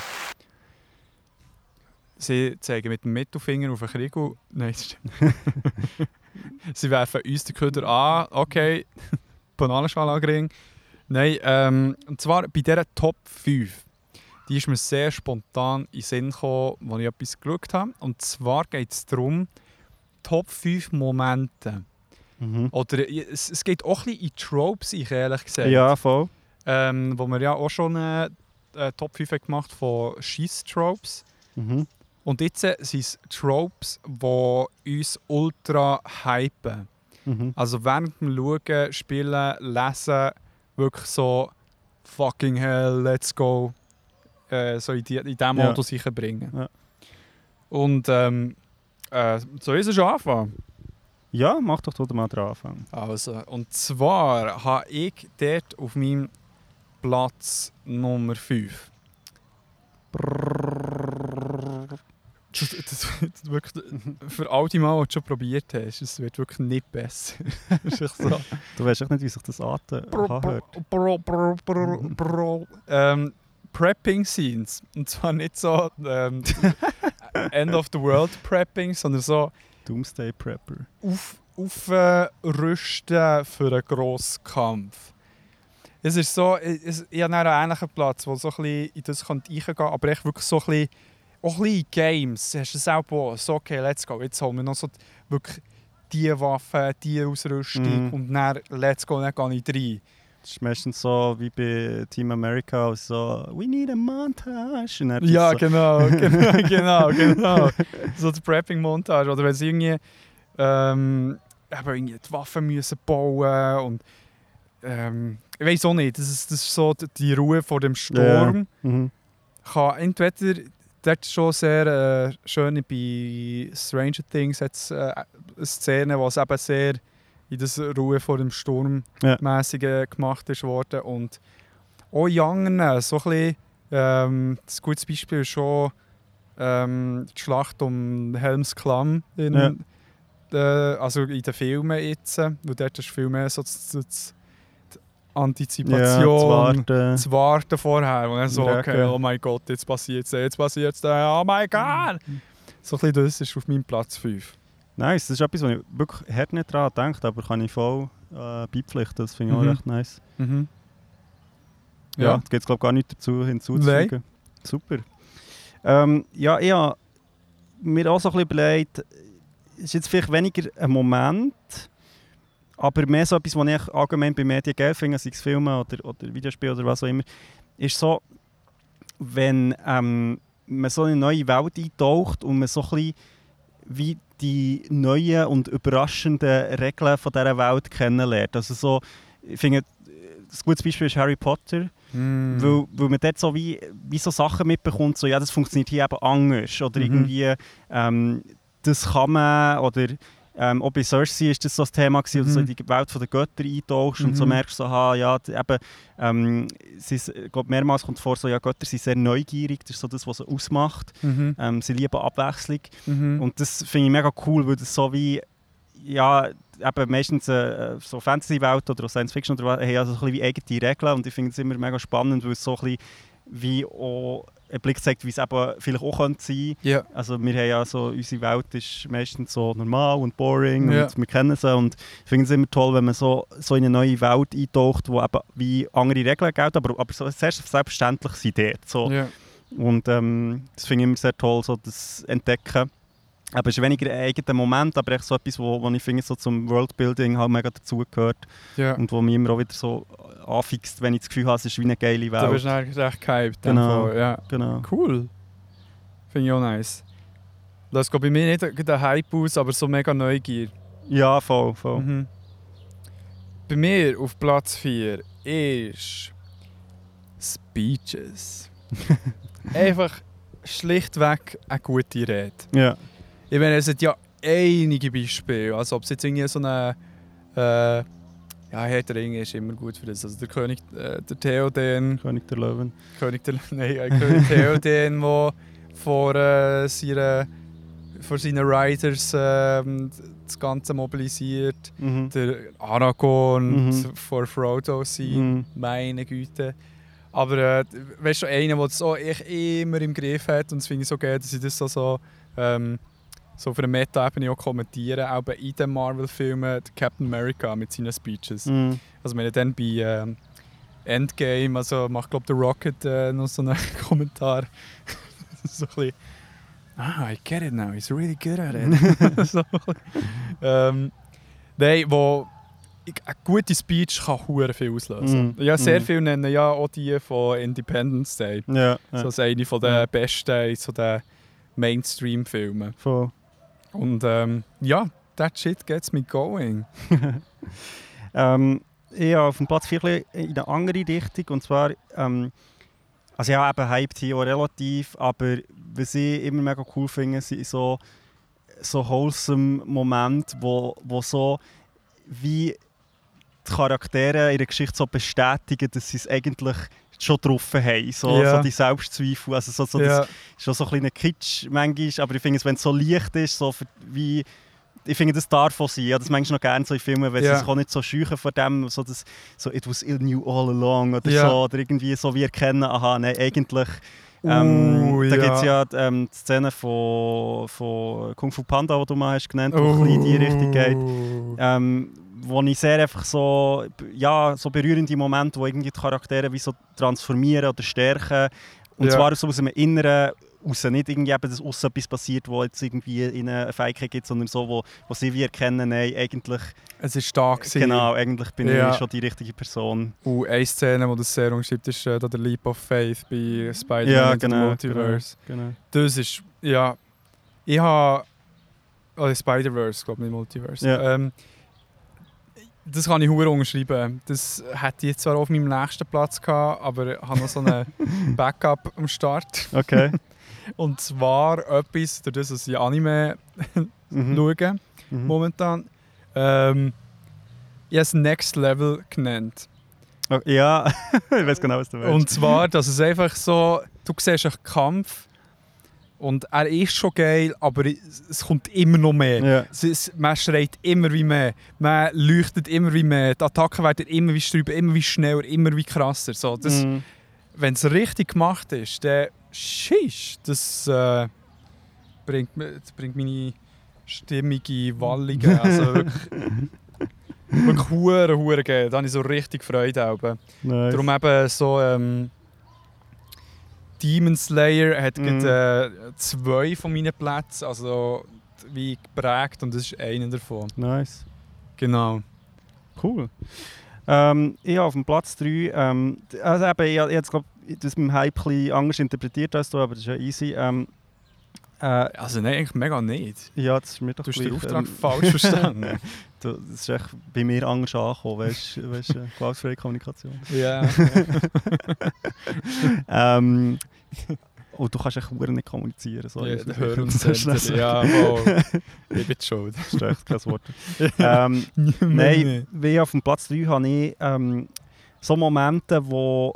Sie zeigen mit dem Mittelfinger auf den Krieg. Nein, das stimmt. Sie werfen uns den Köder an. Okay, Bananenschalagring. Nein, ähm, und zwar bei dieser Top 5. Die ist mir sehr spontan in den Sinn gekommen, als ich etwas geschaut habe. Und zwar geht es darum, Top 5 Momente. Mhm. Oder es, es geht auch ein bisschen in Tropes, ich ehrlich gesagt. Ja, voll. Ähm, wo wir ja auch schon eine, eine Top 5 haben gemacht von Schieß-Tropes. Mhm. Und jetzt sind es Tropes, die uns ultra hypen. Mhm. Also während dem Schauen, Spielen, Lesen, wirklich so fucking hell, let's go, äh, so in, die, in diesen Ja. Modus bringen. Ja. Und ähm, äh, so ist es schon anfangen. Ja, mach doch du mal dran anfangen. Also, und zwar habe ich dort auf meinem Platz Nummer 5. Das, das, wirklich, für all die Mal, die du schon probiert hast, es wird wirklich nicht besser. Es so. Du weißt echt nicht, wie sich das anhört. Bro, bro, bro, bro. Ähm, Prepping Scenes. Und zwar nicht so ähm, End of the World Prepping, sondern so Doomsday Prepper. auf, aufrüsten für einen grossen Kampf. Es ist so, ich, ich habe einen ähnlichen Platz, wo so ein bisschen in das reingehen kann, aber echt wirklich so ein bisschen, auch ein bisschen Games. Hast du es auch so, okay, let's go, jetzt holen wir noch so wirklich die Waffe, die Ausrüstung Mhm. und dann let's go, dann gehe ich rein. Das ist meistens so wie bei Team America, so «We need a montage». Ja, so, genau, genau, genau, genau. So die Prepping-Montage. Oder wenn sie irgendwie, ähm, irgendwie die Waffen müssen bauen und ähm, ich weiß auch nicht, das ist, das ist so die- Ruhe vor dem Sturm. Mhm. Kann entweder, das ist schon sehr äh, schön bei Stranger Things, hat es äh, eine Szene, es eben sehr in das Ruhe vor dem Sturm Ja. mäßige gemacht ist worden. Und auch in anderen, so ein bisschen, ähm, das gutes Beispiel ist schon ähm, die Schlacht um Helms Klamm in, Ja. äh, also in den Filmen jetzt, äh, weil dort ist viel mehr so das, das, die Ja, Antizipation, zu warten. das Warten vorher. Und dann so, okay, oh mein Gott, jetzt passiert es, jetzt passiert es, oh mein Gott! So ein bisschen das ist auf meinem Platz 5. Nice, das ist etwas, wo ich wirklich hart nicht dran gedacht aber kann ich voll äh, beipflichten. Das finde ich Mhm. auch recht nice. Mhm. Ja, Ja. da gibt es glaube ich gar nichts dazu hinzuzufügen. Super. Ähm, ja, ich habe mir auch so ein bisschen überlegt, es ist jetzt vielleicht weniger ein Moment, aber mehr so etwas, was ich allgemein bei Medien geil finde, sei es Filme oder, oder Videospiele oder was auch immer, ist so, wenn ähm, man so eine neue Welt eintaucht und man so ein bisschen wie die neuen und überraschenden Regeln von dieser Welt kennenlernt. Also so, ich finde, ein gutes Beispiel ist Harry Potter. Mhm. Weil, weil man dort so wie, wie so Sachen mitbekommt, so ja, das funktioniert hier eben anders. Oder Mhm. irgendwie, ähm, das kann man, oder ähm, auch bei Cersei ist das so das Thema gewesen, wo du so in Mhm. die Welt der Götter eintauchst und so Mhm. merkst, so, aha, ja, eben, ähm, sie glaub, mehrmals kommt vor, so, ja, Götter sind sehr neugierig, das ist so das, was sie ausmacht. Mhm. Ähm, sie lieben Abwechslung. Mhm. Und das finde ich mega cool, weil das so wie, ja, eben meistens äh, so Fantasy-Welt oder auch Science Fiction oder was, haben also so ein bisschen wie eigene Regeln und ich finde es immer mega spannend, weil es so ein bisschen wie auch einen Blick zeigt, wie es eben vielleicht auch könnte sein Ja. Also wir haben ja so, unsere Welt ist meistens so normal und boring Ja. und wir kennen sie und ich finde es immer toll, wenn man so, so in eine neue Welt eintaucht, wo eben wie andere Regeln gelten, aber, aber so sehr selbstverständlich sind dort. So. Ja. Und ähm, das finde ich immer sehr toll, so das Entdecken. Aber es ist weniger ein eigener Moment, aber echt so etwas, wo, wo ich finde, so zum Worldbuilding halt mega dazugehört ja. und wo mich immer auch wieder so anfixt, wenn ich das Gefühl habe, es ist wie eine geile bist Welt. du eigentlich recht gehypt. Genau. Ja. Genau. Cool. Finde ich auch nice. Das geht bei mir nicht ein Hype aus, aber so mega Neugier. Ja, voll, voll. Mhm. Bei mir auf Platz 4 ist Speeches. Einfach schlichtweg eine gute Rede. Ja. Ich meine, es hat ja einige Beispiele. Also ob es jetzt irgendwie so eine... Äh, ja, Herr der Ringe ist immer gut für das. Also der König, äh, der Theoden, König der Löwen. König der... Nein, äh, König Theoden, der vor, äh, seiner, vor seinen Riders ähm, das Ganze mobilisiert. Mhm. Der Aragorn Mhm. vor Frodo sein. Mhm. Meine Güte. Aber äh, weißt du, einer, der das auch echt immer im Griff hat und es finde ich so geil, dass ich das so, so, ähm, so auf einer Meta-Ebene auch kommentiere, auch bei in den Marvel-Filmen, Captain America mit seinen Speeches. Mhm. Also wenn dann bei ähm, Endgame, also macht glaube der Rocket äh, noch so einen Kommentar, so ein bisschen «Ah, I get it now, he's really good at it». so, ähm, Nein, wo eine gute Speech kann hure viel auslösen. Mhm. Ja, sehr Mhm. viele nennen ja auch die von Independence Day. Ja, ja. So als eine von den besten so den Mainstream-Filmen. voll. Und ähm, ja, that shit gets me going. Ähm, ich habe auf dem Platz 4 in eine andere Richtung. Und zwar, ähm, also ja, eben auch relativ, aber was ich immer mega cool finde, sind so, so wholesome Momente, wo, wo so wie die Charaktere in der Geschichte so bestätigen, dass sie es eigentlich schon getroffen haben. So, Ja. so die Selbstzweifel, also so, so das ja, ist schon so ein kleiner Kitsch manchmal, aber ich finde es, wenn es so leicht ist, so für, wie, ich finde, das darf auch sein. Habe das manchmal noch gerne so in Filmen, wenn Ja. sie sich auch nicht so scheuchen vor dem, so, das, so «It was in you all along» oder Ja. so, oder irgendwie so wie erkennen, aha, nein, eigentlich... Ähm, Uh, da ja. gibt es ja ähm, die Szene von, von Kung Fu Panda, die du mal hast genannt, die bisschen in die Richtung geht. Oh. Ähm, wo ich sehr einfach so, ja, so berührende Momente, wo irgendwie die Charaktere wie so transformieren oder stärken. Und Ja. zwar so aus einem Inneren raus, nicht irgendwie eben, dass aussen etwas passiert, wo jetzt irgendwie ihnen eine Fähigkeit gibt, sondern so, wo, wo sie wie erkennen, nein, eigentlich, Es war stark. gewesen. genau, eigentlich bin Ja. ich schon die richtige Person. Und eine Szene, die das sehr umschreibt, ist äh, der Leap of Faith bei Spider-Man Ja, genau, Multiverse. Genau. Das ist, ja, ich habe, oh, Spider-Verse, glaube ich, nicht Multiverse. Ja. Ähm, das kann ich hure unterschreiben. Das hätte ich jetzt zwar auf meinem nächsten Platz gehabt, aber ich habe noch so einen Backup am Start. Okay. Und zwar etwas, durch das ich Anime Mhm. schaue, Mhm. momentan. Ähm, ich habe es Next Level genannt. Oh, ja, ich weiß genau, was du willst. Und zwar, dass es einfach so, du siehst einen Kampf und er ist schon geil, aber es kommt immer noch mehr. ja. Es man schreit immer wie mehr, man leuchtet immer wie mehr, die Attacken werden immer wie strüber, immer wie schneller, immer wie krasser. So, das, Mhm. Wenn es richtig gemacht ist, dann schisch, das äh, bringt, das bringt meine stimmige Wallungen. Also wirklich, wirklich hure, hure geil. Da habe ich so richtig Freude. Nice. Darum eben so ähm, Demon Slayer hat Mhm. gerade, äh, zwei von meinen Plätzen, also wie geprägt und das ist einer davon. nice. Genau. Cool. Ähm, ich habe auf dem Platz 3, ähm, also eben, ich, ich habe das mit dem Hype ein bisschen anders interpretiert als du, aber das ist ja easy. Ähm, äh, Also nein, eigentlich mega nicht. ja, das ist mir doch Du hast den Auftrag ähm, falsch verstanden. das ist echt bei mir anders angekommen, weißt du, weißt, äh, gewaltfreie Kommunikation. ja. ähm, und du kannst echt nicht kommunizieren. So, ja der muss ich Hör- und. Sender. Ja, voll. Ich bin schuld. Das ist echt kein Wort. ähm, Nein, Nein. wie auf dem Platz 3 habe ich ähm, so Momente, wo,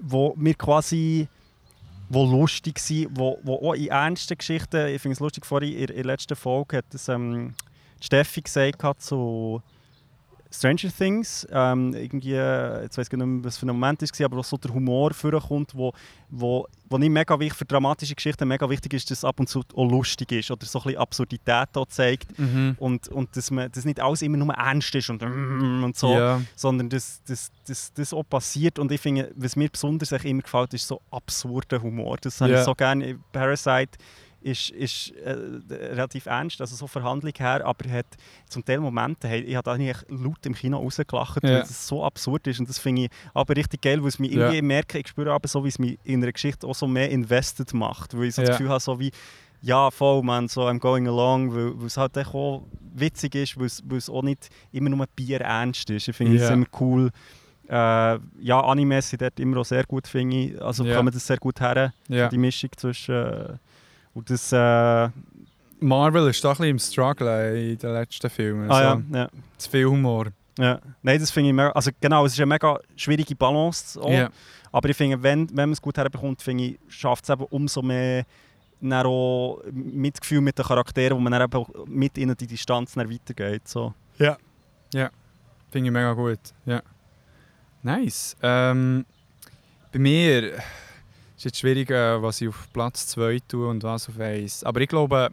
wo mir quasi wo lustig sind, wo, wo auch in ernsten Geschichten, ich finde es lustig, vorhin in, der letzten Folge hat das, ähm, die Steffi gesagt hat, zu Stranger Things, ähm, irgendwie, äh, jetzt weiß ich nicht mehr, was für ein Moment es war, aber wo so der Humor vorkommt, wo, wo, wo nicht mega wichtig, für dramatische Geschichten mega wichtig ist, dass es ab und zu auch lustig ist oder so ein bisschen Absurdität auch zeigt Mhm. und, und dass, man, dass nicht alles immer nur ernst ist und, mm, und so, Ja. sondern dass das, das, das auch passiert und ich finde, was mir besonders immer gefällt, ist so absurder Humor. Das habe Ja. ich so gerne. Parasite ist, ist äh, relativ ernst, also so Verhandlung her, aber hat zum Teil Momente, hey, ich habe eigentlich laut im Kino rausgelacht, Ja. weil es so absurd ist und das finde ich aber richtig geil, weil es mich Ja. irgendwie merke, ich spüre aber so, wie es mich in einer Geschichte auch so mehr invested macht, weil ich so Ja. das Gefühl habe, so wie ja, voll, man, so I'm going along, weil, es halt auch witzig ist, weil es, auch nicht immer nur Bier ernst ist. Ich finde es Ja. immer cool. Äh, ja, Animes sind dort immer auch sehr gut, finde ich. Also Ja. kommen das sehr gut her, Ja. die Mischung zwischen... Äh, und das... Äh, ah Marvel ist doch ein bisschen im Struggle in den letzten Filmen. ja, Also, ja, Zu viel Humor. ja. Nein, das finde ich mega... Also genau, es ist eine mega schwierige Balance auch. Ja. Aber ich finde, wenn, wenn man es gut herbekommt, finde ich, schafft es eben umso mehr dann auch Mitgefühl mit den Charakteren, wo man dann eben mit ihnen die Distanz dann weitergeht. So. Finde ich mega gut. Ja. Nice. Ähm, bei mir ist jetzt schwierig, äh, was ich auf Platz 2 tue und was auf 1. Aber ich glaube,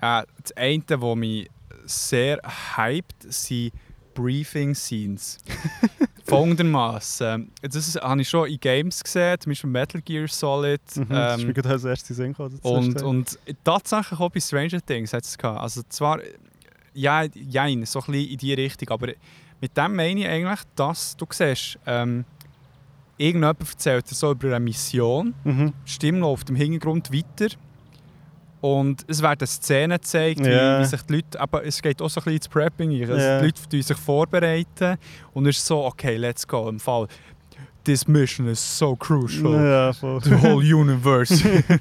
äh, das eine, was mich sehr hypt, sind Briefing-Scenes. Folgendermaßen. Das habe ich schon in Games gesehen, zum Beispiel Metal Gear Solid. Mhm, das ist ähm, mir gerade als erstes Sinn gekommen, und, und tatsächlich auch bei Stranger Things hat es gehabt. Also zwar, ja, jein, so ein bisschen in die Richtung, aber mit dem meine ich eigentlich, dass du siehst, ähm, irgendjemand erzählt so über eine Mission. Mhm. die Stimme läuft im Hintergrund weiter und es werden Szenen gezeigt, Ja. wie, sich die Leute, aber es geht auch so ein bisschen ins Prepping, also Ja. die Leute sich vorbereiten und es ist so, okay, let's go, im Fall, this mission is so crucial Ja, voll. the whole universe.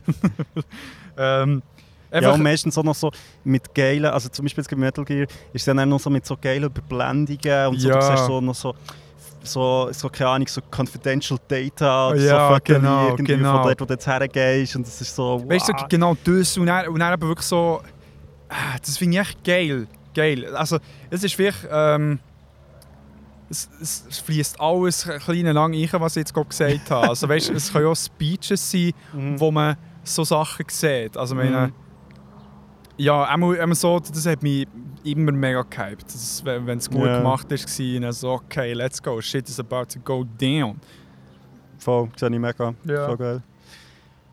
ähm, Ja, und meistens auch noch so mit geilen, also zum Beispiel bei Metal Gear, ist es dann auch noch so mit so geilen Überblendungen und so, Ja. du siehst so noch so, so, so, keine Ahnung, so confidential Data oder Ja, so Fotos genau, irgendwie genau. von dort, wo du jetzt hergehst und das ist so, wow. weißt du, genau das und dann, und dann eben wirklich so, ah, das finde ich echt geil. Geil. Also, es ist wirklich, ähm, es, es fließt alles ein bisschen lang rein, was ich jetzt gerade gesagt habe. Also, weißt du, es können auch Speeches sein, Mhm. wo man so Sachen sieht. Also, meine, Mhm. Ja, einmal, einmal so, das hat mich immer mega gehypt. Das, wenn es gut Ja. gemacht ist, war, dann so, okay, let's go, shit is about to go down. Voll, sehe ich mega. Ja. Voll geil.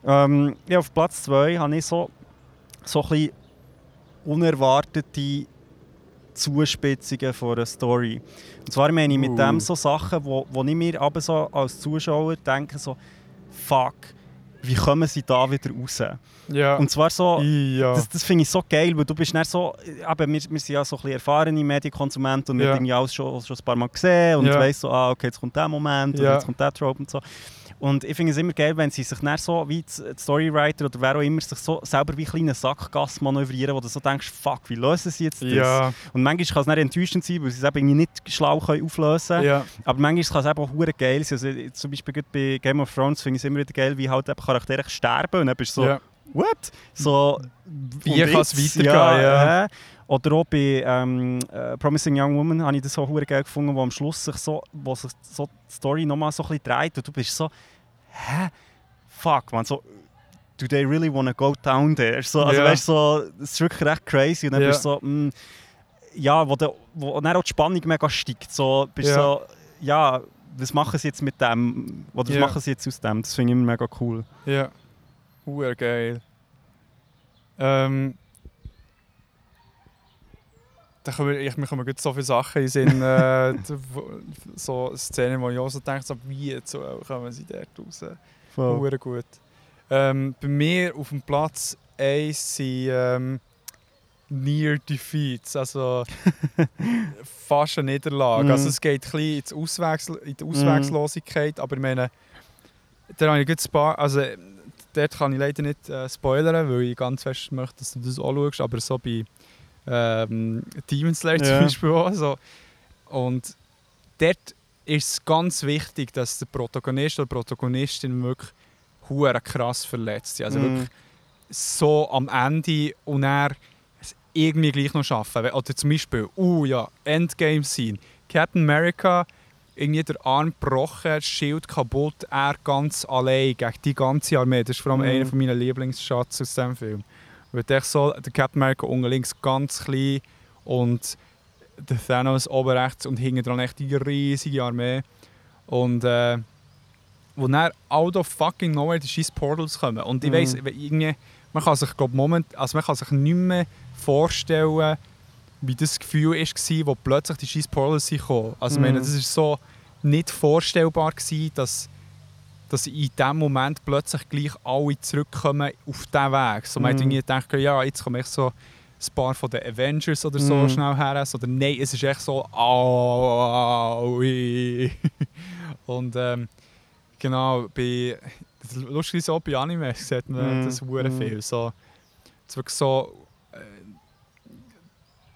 Ähm, ja, auf Platz 2 habe ich so, so ein unerwartete Zuspitzungen von einer Story. Und zwar meine ich mit Uh. dem so Sachen, wo, wo ich mir aber so als Zuschauer denke, so, fuck, wie kommen sie da wieder raus? Ja. Und zwar so, ja. das, das finde ich so geil, weil du bist nicht so, eben, wir, wir sind ja so ein bisschen erfahrene Medienkonsumenten und wir Ja. haben irgendwie alles schon, schon ein paar Mal gesehen und Ja. weiss so, ah, okay, jetzt kommt der Moment Ja. und jetzt kommt der Trope und so. Und ich finde es immer geil, wenn sie sich dann so, wie die Storywriter oder wer auch immer, sich so selber wie kleine Sackgasse manövrieren, wo du so denkst, fuck, wie lösen sie jetzt das? ja. Und manchmal kann es dann enttäuschend sein, weil sie es eben nicht schlau können auflösen können. ja. Aber manchmal kann es eben auch hure geil sein. Also, zum Beispiel bei Game of Thrones finde ich es immer wieder geil, wie halt eben Charaktere sterben und dann bist du so, ja. what? So, Wie kann es weitergehen, ja. äh. Oder auch bei ähm, äh, Promising Young Woman habe ich das so hure geil gefunden, wo am Schluss sich so, wo sich so die Story nochmal so ein bisschen dreht und du bist so, hä? Fuck, man, so, do they really wanna go down there? So, also Ja. weißt so, das ist wirklich recht crazy und dann Ja. bist du so, mm, ja, wo, de, wo dann auch die Spannung mega steigt, so, bist Ja. so, ja, was machen sie jetzt mit dem, oder was machen sie jetzt aus dem? Das finde ich immer mega cool. Ja. Huere geil. Ähm. Da kommen, ich, mir kommen gut so viele Sachen in Sinn, äh, so Szenen, wo ich auch so denke, so, wie so kommen sie dort raus. Voll. Gut. Ähm, bei mir auf dem Platz 1 sind ähm, Near Defeats, also fast eine Niederlage. Mhm. Also es geht ein bisschen ins Auswegsl in die Auswegslosigkeit, aber ich meine, da habe ich gut paar, also dort kann ich leider nicht äh, spoilern, weil ich ganz fest möchte, dass du das auch schaust, aber so bei ähm, Demon Slayer Ja. zum Beispiel auch. So. Und dort ist es ganz wichtig, dass der Protagonist oder Protagonistin wirklich hure krass verletzt sind. Also Mhm. wirklich so am Ende und er irgendwie gleich noch schaffen. Oder zum Beispiel, uh ja, Endgame-Scene. Captain America, irgendwie der Arm gebrochen, Schild kaputt, er ganz allein gegen die ganze Armee. Das ist vor allem Mhm. einer meiner Lieblingsschatz aus diesem Film. Weil echt so, der Captain America unten links ganz klein und der Thanos oben rechts und hinten dran echt die riesige Armee. Und äh, wo dann out of fucking nowhere die scheiß Portals kommen. Und ich Mhm. weiss, irgendwie, man kann sich glaub, Moment, also man kann sich nicht mehr vorstellen, wie das Gefühl war, wo plötzlich die scheiß Portals gekommen. Also ich meine, Mhm. das ist so nicht vorstellbar gewesen, dass dass in diesem Moment plötzlich gleich alle zurückkommen auf diesen Weg. So, man hat Mhm. irgendwie gedacht, ja, jetzt kommen echt so ein paar von den Avengers oder so Mhm. schnell her. Oder nein, es ist echt so «Aui». Und ähm, genau, bei, lustig so bei Anime sieht man Mhm. das hure Mhm. viel. So, es wirklich so äh,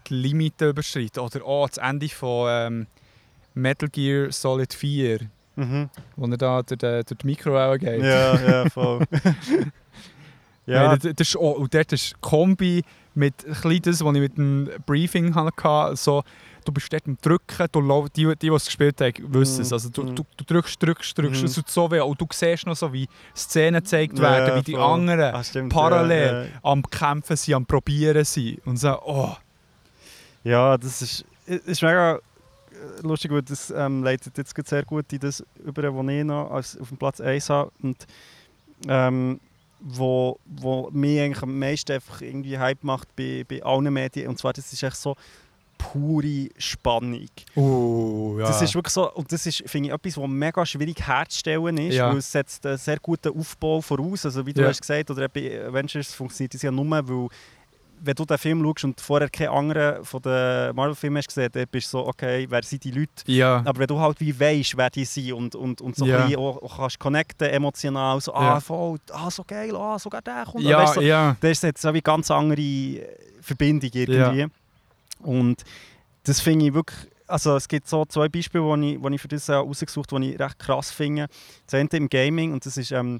die Limite überschreiten. Oder oh, das Ende von ähm, Metal Gear Solid 4, Mhm. wo er da durch, die- durch die Mikrowelle geht. Ja, ja, voll. Ja, ja, das, ist, oh, und dort ist Kombi mit das, was ich mit dem Briefing hatte. So, du bist dort am Drücken, du, die, die, die es gespielt haben, wissen es. Mhm. Also, du, Mhm. du, du drückst, drückst, drückst, Mhm. es tut so weh. Und du siehst noch so, wie Szenen gezeigt Ja, werden, wie die voll. anderen ah, stimmt, parallel Ja, ja. am Kämpfen sind, am Probieren sind. Und so, oh, Ja, das ist, ist mega lustig, weil das ähm, leitet jetzt sehr gut in das über, was ich noch als, auf dem Platz 1 habe. Und ähm, wo, wo mich eigentlich am meisten einfach irgendwie Hype macht bei, bei allen Medien. Und zwar, das ist echt so pure Spannung. uh, ja. Das ist wirklich so, und das ist, finde ich, etwas, was mega schwierig herzustellen ist, Ja. weil es setzt einen sehr guten Aufbau voraus. Also wie du Ja. hast gesagt, oder bei Avengers funktioniert das ja nur, weil wenn du den Film schaust und vorher keine anderen von den Marvel-Filmen hast gesehen, dann bist du so, okay, wer sind die Leute? ja. Aber wenn du halt wie weißt, wer die sind und, und, und so Ja. ein bisschen auch, auch kannst connecten, emotional, so, Ja. ah, voll, ah, so geil, ah, sogar der kommt. ja, weißt, so, ja. das ist jetzt so wie ganz andere äh, Verbindung irgendwie. Und das finde ich wirklich, also es gibt so zwei Beispiele, die ich, wo ich für das äh, rausgesucht habe, die ich recht krass finde. Das eine im Gaming und das ist, ähm, äh,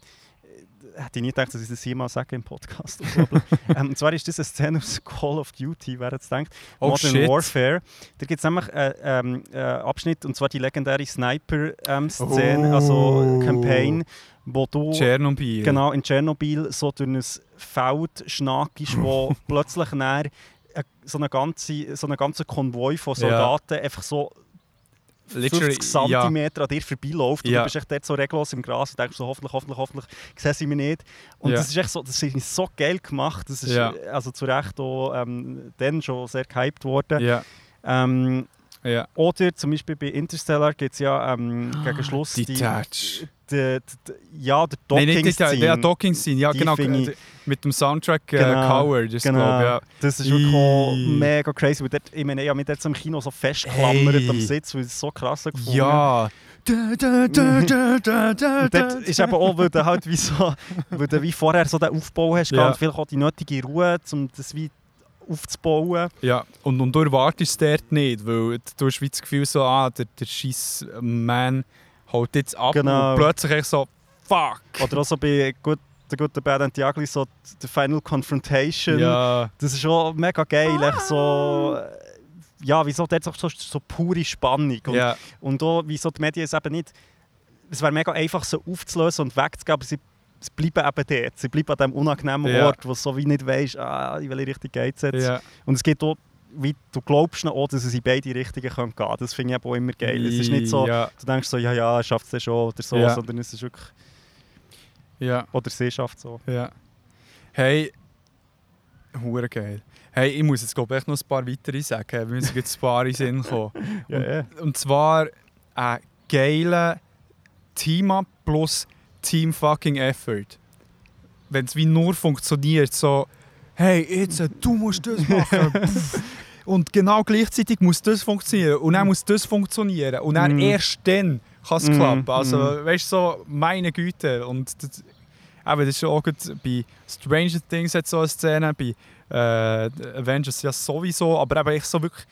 hätte ich nie gedacht, dass ich das hier mal sage im Podcast. ähm, und zwar ist das eine Szene aus Call of Duty, wer jetzt denkt, Oh, Modern shit. Warfare. Da gibt es nämlich einen ähm, äh, Abschnitt, und zwar die legendäre Sniper-Szene, Oh. also Campaign, wo du... Tschernobyl. Genau, in Tschernobyl so durch ein Feld schnackst, wo plötzlich äh, so einen ganzen so eine ganze Konvoi von Ja. Soldaten einfach so Literally, 50 ja. cm an dir vorbeiläuft und Ja. du bist echt dort so reglos im Gras und denkst so, hoffentlich, hoffentlich, hoffentlich sehen sie mich nicht. Und Ja. das ist echt so, das ist so geil gemacht, das ist Ja. also zu Recht auch ähm, dann schon sehr gehypt worden. Ja, Ähm, ja. oder zum Beispiel bei Interstellar gibt es ja ähm, gegen Schluss die, Detach. Die, die, ja, der Nein, nicht Docking Detach, ja, Docking Scene, ja genau. ich- Mit dem Soundtrack äh, Genau, Coward, ist Genau, glaube ja. das ist wirklich mega crazy. Weil dort, ich meine, ich habe mich dort so im Kino so festgeklammert Hey. am Sitz, weil ich es so krass gefunden Ja. Da, da, da, da, da, da, Und dort ist eben auch, weil du halt wie, so, weil du wie vorher so den Aufbau hast Ja. und vielleicht auch die nötige Ruhe, um das wie aufzubauen. Ja, und, und du erwartest es dort nicht, weil du hast wie das Gefühl so, ah, der, der scheiß Mann haut jetzt ab Genau. und plötzlich echt so, fuck. Oder auch so bei gut, der guten Bad and the Ugly, so die Final Confrontation. Ja, Das ist schon mega geil. echt So, äh, ja, wieso dort so, so, so pure Spannung. Und, ja, und auch, wieso die Medien es eben nicht. Es wäre mega einfach, so aufzulösen und wegzugeben, aber sie, sie bleiben eben dort. Sie bleiben an diesem unangenehmen Ja. Ort, wo du so wie nicht weißt, ah, in welche Richtung geht es jetzt. ja. Und es gibt auch, wie du glaubst auch, dass es in beide Richtungen gehen kann. Das finde ich auch immer geil. Es ist nicht so, Ja, du denkst so, ja, ja, er schafft es schon oder so, Ja. sondern es ist wirklich, ja, oder sie schafft es so. ja. Hey, hure geil. Hey, ich muss jetzt glaube ich noch ein paar weitere sagen, wir müssen jetzt ein paar in Sinn kommen. Ja, ja. Und zwar ein geiler Team-Up plus Team fucking Effort. Wenn es wie nur funktioniert, so, hey, jetzt, du musst das machen. Und genau gleichzeitig muss das funktionieren. Und dann muss das funktionieren. Und dann Mhm. erst dann kann es Mhm, klappen. Also, mhm. weißt du, so, meine Güte. Und das, eben, das ist auch gut bei Stranger Things hat so eine Szene, bei äh, Avengers ja sowieso, aber eben echt so wirklich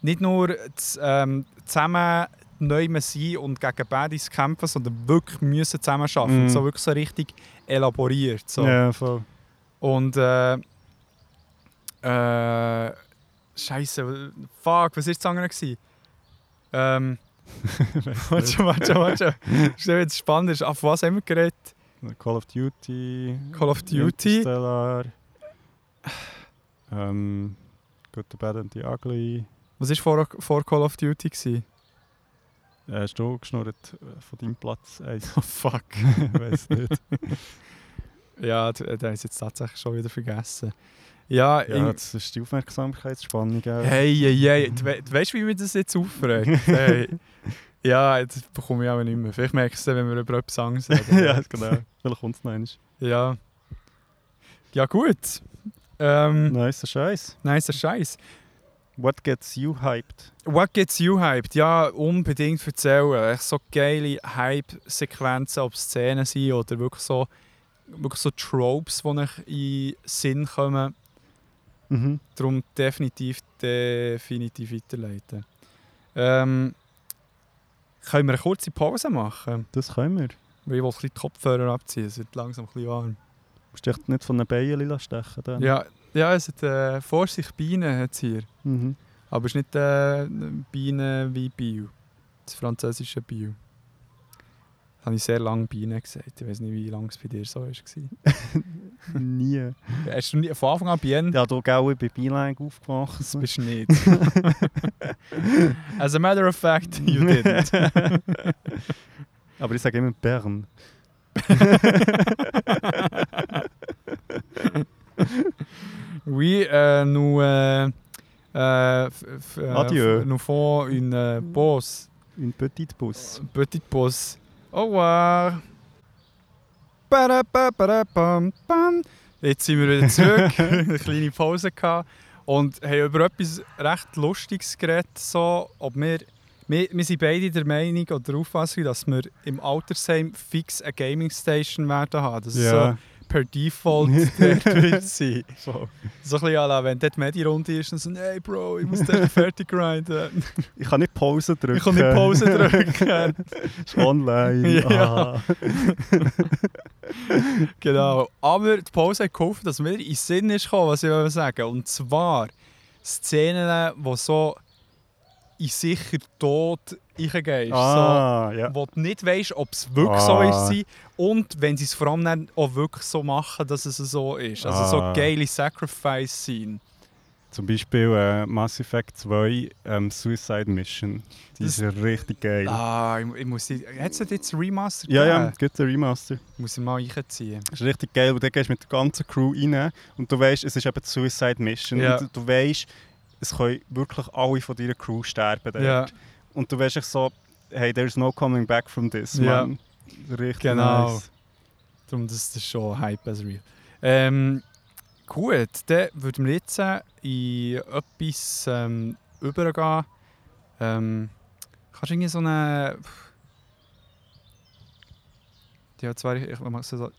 nicht nur ähm, zusammen neu sein und gegen Baddies kämpfen, sondern wirklich müssen zusammen arbeiten. Mhm. So wirklich so richtig elaboriert. So. Ja, voll. Und äh, Äh, Scheiße, fuck, was war das andere? gewesen? Ähm, warte warte warte schon. Stell jetzt spannend ist, auf was haben wir geredet? Call of Duty. Call of Duty. Interstellar. Ähm, Good, the Bad and the Ugly. Was war vor, vor Call of Duty? Gewesen? Äh, hast du geschnurrt äh, von deinem Platz? Eins? Oh fuck. ich weiß nicht. Ja, d- den haben sie jetzt tatsächlich schon wieder vergessen. Ja, Ja, in- das ist die Aufmerksamkeitsspannung. Auch. hey, hey, hey, du, we- du weißt, wie mir das jetzt aufregt? Hey. Ja, das bekomme ich auch nicht mehr. Vielleicht merkst du es, wenn wir über etwas anderes reden. ja, genau. Vielleicht kommt es noch einmal. Ja. Ja, gut. Ähm, Nice Scheiß. nice Scheiß. What gets you hyped? What gets you hyped? Ja, unbedingt erzählen. Echt so geile Hype-Sequenzen, ob Szenen sind oder wirklich so, wirklich so Tropes, die euch in den Sinn kommen. Mhm. Darum definitiv, definitiv weiterleiten. Ähm, können wir eine kurze Pause machen? Das können wir. Weil ich will ein bisschen die Kopfhörer abziehen. Es wird langsam ein bisschen warm. Musst du dich nicht von einem Bein stechen? Dann? Ja, ja es hat äh, Vorsicht Bienen hat's hier. Mhm. Aber es ist nicht äh, Bienen wie Bio. Das französische Bio. Das habe ich sehr lange Bienen gesagt. Ich weiß nicht, wie lange es bei dir so war. Nie. Hast du nie, von Anfang an Bienen? Ja, du auch bei Beeline Das aufgewachsen. bist du nicht. As a matter of fact, you didn't. Aber ich sage immer Bern. Oui, euh, nous, euh, euh, euh, Adieu. nous faisons une euh, pause. Une petite Bus. Une petite pause. Au revoir. Jetzt sind wir wieder zurück. Eine kleine Pause gehabt. Und haben über etwas recht Lustiges geredet. So, ob wir, wir, wir sind beide der Meinung oder der Auffassung, dass wir im Altersheim fix eine Gaming Station werden haben. Das ist so per Default dort sein. so. So ein bisschen la, wenn dort Medi-Runde ist, dann so, hey Bro, ich muss den fertig grinden. Ich kann nicht Pause drücken. Ich kann nicht Pause drücken. ist online. Ja. Genau. Aber die Pause hat geholfen, dass mir in den Sinn ist gekommen, was ich will sagen. Und zwar Szenen, die so in sicher Tod reingehst. Ah, ja. So, wo du nicht weißt, ob es wirklich Ah. so ist. Und wenn sie es vor allem dann auch wirklich so machen, dass es so ist. Also so Ah. geile Sacrifice-Szenen. Zum Beispiel äh, Mass Effect 2 ähm, Suicide Mission. Die Das- ist ja richtig geil. Ah, ich, ich muss die... Hat es jetzt Remaster ja, ja, gibt einen Remaster. Muss ich mal reinziehen. Das ist richtig geil, weil dann gehst du mit der ganzen Crew rein und du weißt, es ist eben die Suicide Mission. Ja. Und du weißt, es können wirklich alle von deiner Crew sterben. Dort. Ja. Und du weißt so, hey, there's no coming back from this, man. Richtig Genau. nice. Darum das ist das schon Hype as real. Ähm, gut, dann würden wir jetzt äh, in etwas ähm, übergehen. Ähm, kannst du irgendwie so eine... Ja, zwar ich, ich mache so...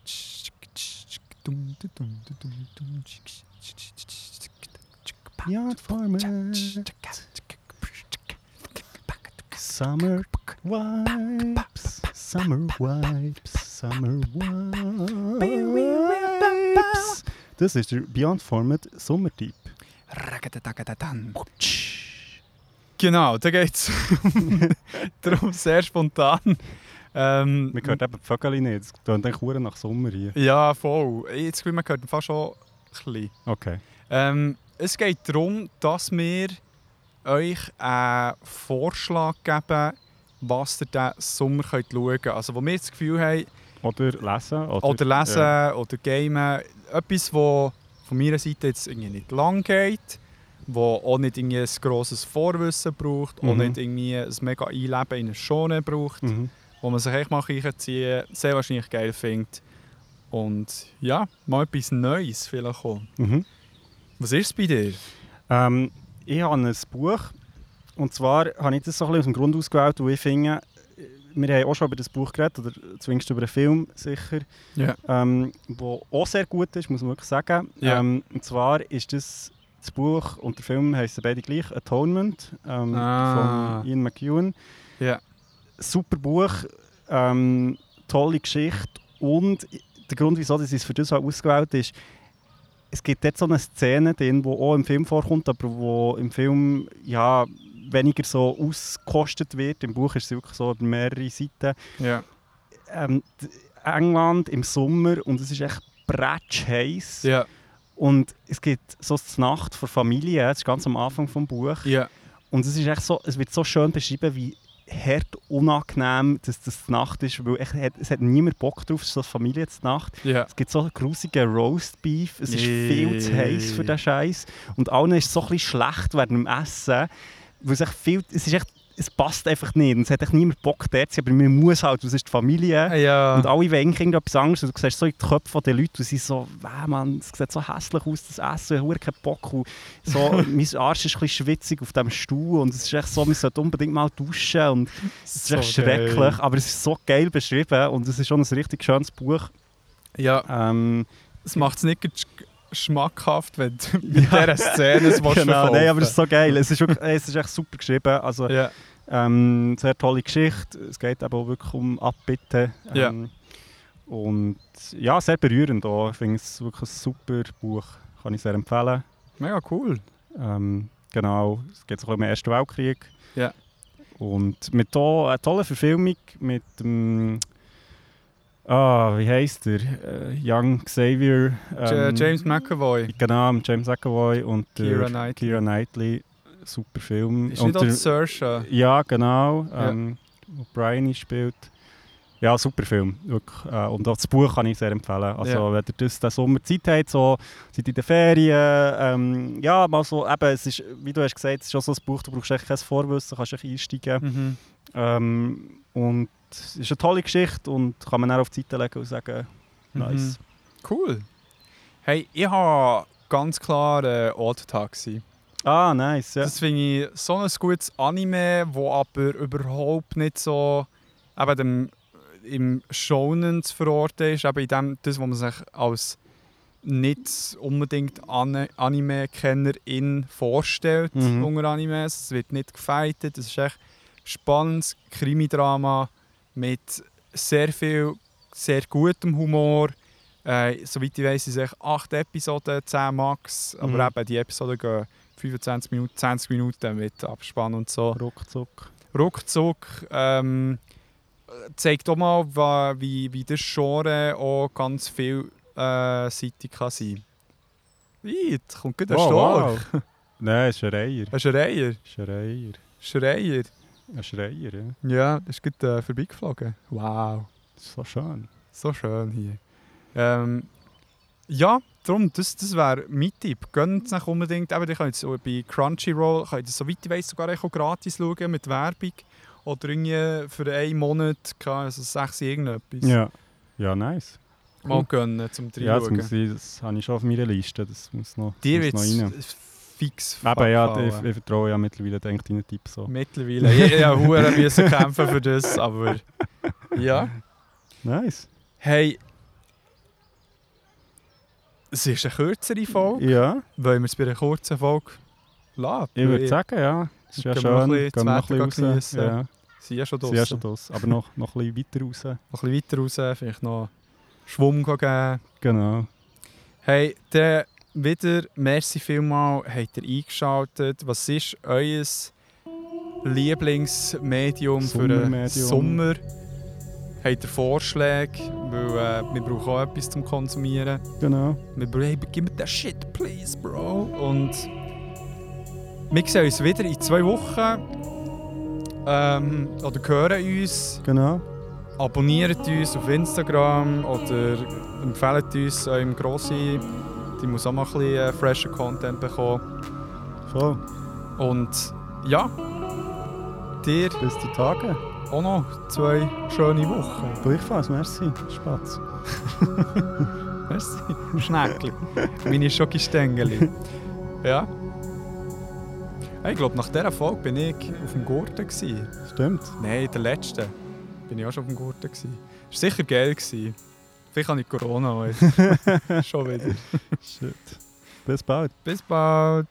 Beyond Farmer. Summer Wipes. Summer Wipes. Summer Wipes. Das ist der Beyond Format Sommertyp. Genau, da geht es darum sehr spontan. Ähm, Man hört eben die Vögel nicht. Es klingt eigentlich verdammt nach Sommer hier. Ja, voll. Jetzt man hört fast schon ein bisschen. Okay. Ähm, es geht darum, dass wir euch einen Vorschlag geben, was ihr diesen Sommer könnt schauen könnt. Also wo wir das Gefühl haben, Oder lesen. Oder, oder lesen Ja. oder gamen, etwas, wo von meiner Seite jetzt irgendwie nicht lang geht, wo auch nicht irgendwie ein grosses Vorwissen braucht, auch Mhm. nicht irgendwie ein mega Einleben in eine Schone braucht, Mhm. wo man sich echt mal reinziehen kann, sehr wahrscheinlich geil findet. Und ja, mal etwas Neues vielleicht kommen. Mhm. Was ist es bei dir? Ähm, ich habe ein Buch. Und zwar habe ich das so ein bisschen aus dem Grund ausgewählt, wo ich finde, wir haben auch schon über das Buch geredet, oder zumindest über einen Film sicher, Ja. ähm, der auch sehr gut ist, muss man wirklich sagen. Ja. Ähm, und zwar ist das, das Buch und der Film heißen beide gleich, Atonement, ähm, Ah. von Ian McEwan. Ja. Super Buch, ähm, tolle Geschichte und der Grund, wieso das ich es für das auch ausgewählt ist, es gibt dort so eine Szene drin, die auch im Film vorkommt, aber wo im Film ja, weniger so ausgekostet wird. Im Buch ist es wirklich so über mehrere Seiten. Ja. Ähm, England im Sommer und es ist echt bretsch heiß. Und es gibt so die Nacht vor Familie, das ist ganz am Anfang des Buch. Ja. Und es, ist echt so, es wird so schön beschrieben, wie hart unangenehm dass das die Nacht ist, weil echt, es hat niemand Bock drauf, so Familie zur Nacht. Ja. Es gibt so grusigen Roastbeef, es ist viel zu heiß für den Scheiß und allen ist es so ein bisschen schlecht während dem Essen, weil es echt viel, es ist echt, es passt einfach nicht und es hat echt niemand Bock dort zu aber man muss halt, das ist die Familie. Ja. Und alle wollen irgendetwas anderes. Und du siehst so in die Köpfe der Leute, die sind so, «Wow, Mann, es sieht so hässlich aus, das Essen, ich habe keinen Bock. Und so, mein Arsch ist ein bisschen schwitzig auf diesem Stuhl und es ist echt so, man sollte unbedingt mal duschen. Und es ist echt schrecklich, aber es ist so geil beschrieben und es ist schon ein richtig schönes Buch. Ja, Ähm, es macht es nicht schmackhaft, wenn du mit dieser Szene es genau, verkaufen. nein, aber es ist so geil. Es ist, wirklich, es ist echt super geschrieben. Also, Ja. ähm, sehr tolle Geschichte. Es geht eben auch wirklich um Abbitte. Ja. Ähm, Und ja, sehr berührend auch. Ich finde es wirklich ein super Buch. Kann ich sehr empfehlen. Mega cool. Ähm, genau, es geht bisschen um den Ersten Weltkrieg. Ja. Und mit to einer tollen Verfilmung mit dem. Ah, wie heisst er? Äh, Young Xavier. Ja- ähm, James McAvoy. Genau, James McAvoy und der Keira Knightley. Keira Knightley. Super Film. Ist und nicht auch der, Saoirse? ja, genau. Ja. Ähm, Wo Brian spielt. Ja, super Film. Wirklich. Äh, und auch das Buch kann ich sehr empfehlen. Also, Ja. wenn ihr das, den Sommer Zeit habt, so, seid in den Ferien, ähm, ja, mal so, eben, es ist, wie du hast gesagt, es ist auch so ein Buch, du brauchst echt kein Vorwissen, kannst echt einsteigen. Mhm. Ähm, und es ist eine tolle Geschichte und kann man dann auf die Seite legen und sagen, nice. Cool. Hey, ich habe ganz klar äh, Odd Taxi. Ah, nice, ja. Das finde ich so ein gutes Anime, wo aber überhaupt nicht so eben dem, im Shonen zu verorten ist. Eben in dem, das, was man sich als nicht unbedingt An Anime-Kennerin vorstellt Mhm. unter Animes. Es wird nicht gefightet. Es ist echt spannendes Krimi-Drama mit sehr viel, sehr gutem Humor. Äh, soweit ich weiß, sind es acht Episoden, 10 Max. Aber Mhm. eben, die Episoden gehen 25 Minuten, 20 Minuten mit Abspann und so. Ruckzuck. Ruckzuck ähm, zeigt auch mal, wie, wie das Genre auch ganz vielseitig kann sein Wie, jetzt kommt gerade ein Oh, Storch. wow. Nein, es ist ein Schreier. Schreier. Schreier. Ein Schreier, ja. Ja, das ist gerade äh, vorbeigeflogen. Wow. So schön. So schön hier. Ähm, ja, darum, das, das wäre mein Tipp. Gönnt es nicht unbedingt. Aber ihr könnt so bei Crunchyroll, könnt ihr, soweit ich weiß, sogar auch gratis schauen mit Werbung. Oder irgendwie für einen Monat, also 6 irgendetwas. Ja. Ja, nice. Mal gönnen zum Ja, das, Reinschauen. muss ich, das habe ich schon auf meiner Liste. Das muss noch, Dir muss noch rein. Fix Aber ja, ich, ich vertraue ja mittlerweile denke deinen Tipps so. Mittlerweile. Ich, ich habe müssen kämpfen für das, aber ja. Nice. Hey, es ist eine kürzere Folge. Ja, Wollen wir es bei einer kurzen Folge lassen? ich würde sagen, ja. Es ist ja wir schön. Gehen wir noch ein bisschen raus. Ja, Sie ja schon sie draußen. ist schon draussen. Aber noch, noch ein bisschen weiter raus. Noch ein bisschen weiter raus, vielleicht noch Schwung geben. Genau. Hey, dann wieder, merci vielmal, habt ihr eingeschaltet. Was ist euer Lieblingsmedium für den. Sommer? Habt ihr Vorschläge? Weil äh, wir brauchen auch etwas zum Konsumieren. Genau. Wir brauchen, hey, gib mir den Shit, please, Bro. Und wir sehen uns wieder in zwei Wochen. Ähm, oder hören uns. Genau. Abonniert uns auf Instagram oder empfehlt uns eurem Grossi. Die muss auch mal ein bisschen äh, freshen Content bekommen. Voll. Und ja, dir Bis die Tage. auch noch zwei schöne Wochen. Gleichfalls, merci. Spatz. Merci. Schneckli. Meine Schokistängeli. Ja. Ich glaube, nach dieser Folge bin ich auf dem Gurten. Gewesen. Stimmt. Nein, der letzte. Bin ich auch schon auf dem Gurten. Gewesen. Das war sicher geil. Gewesen. Vielleicht habe ich Corona heute. schon wieder. Shit. Bis bald. Bis bald.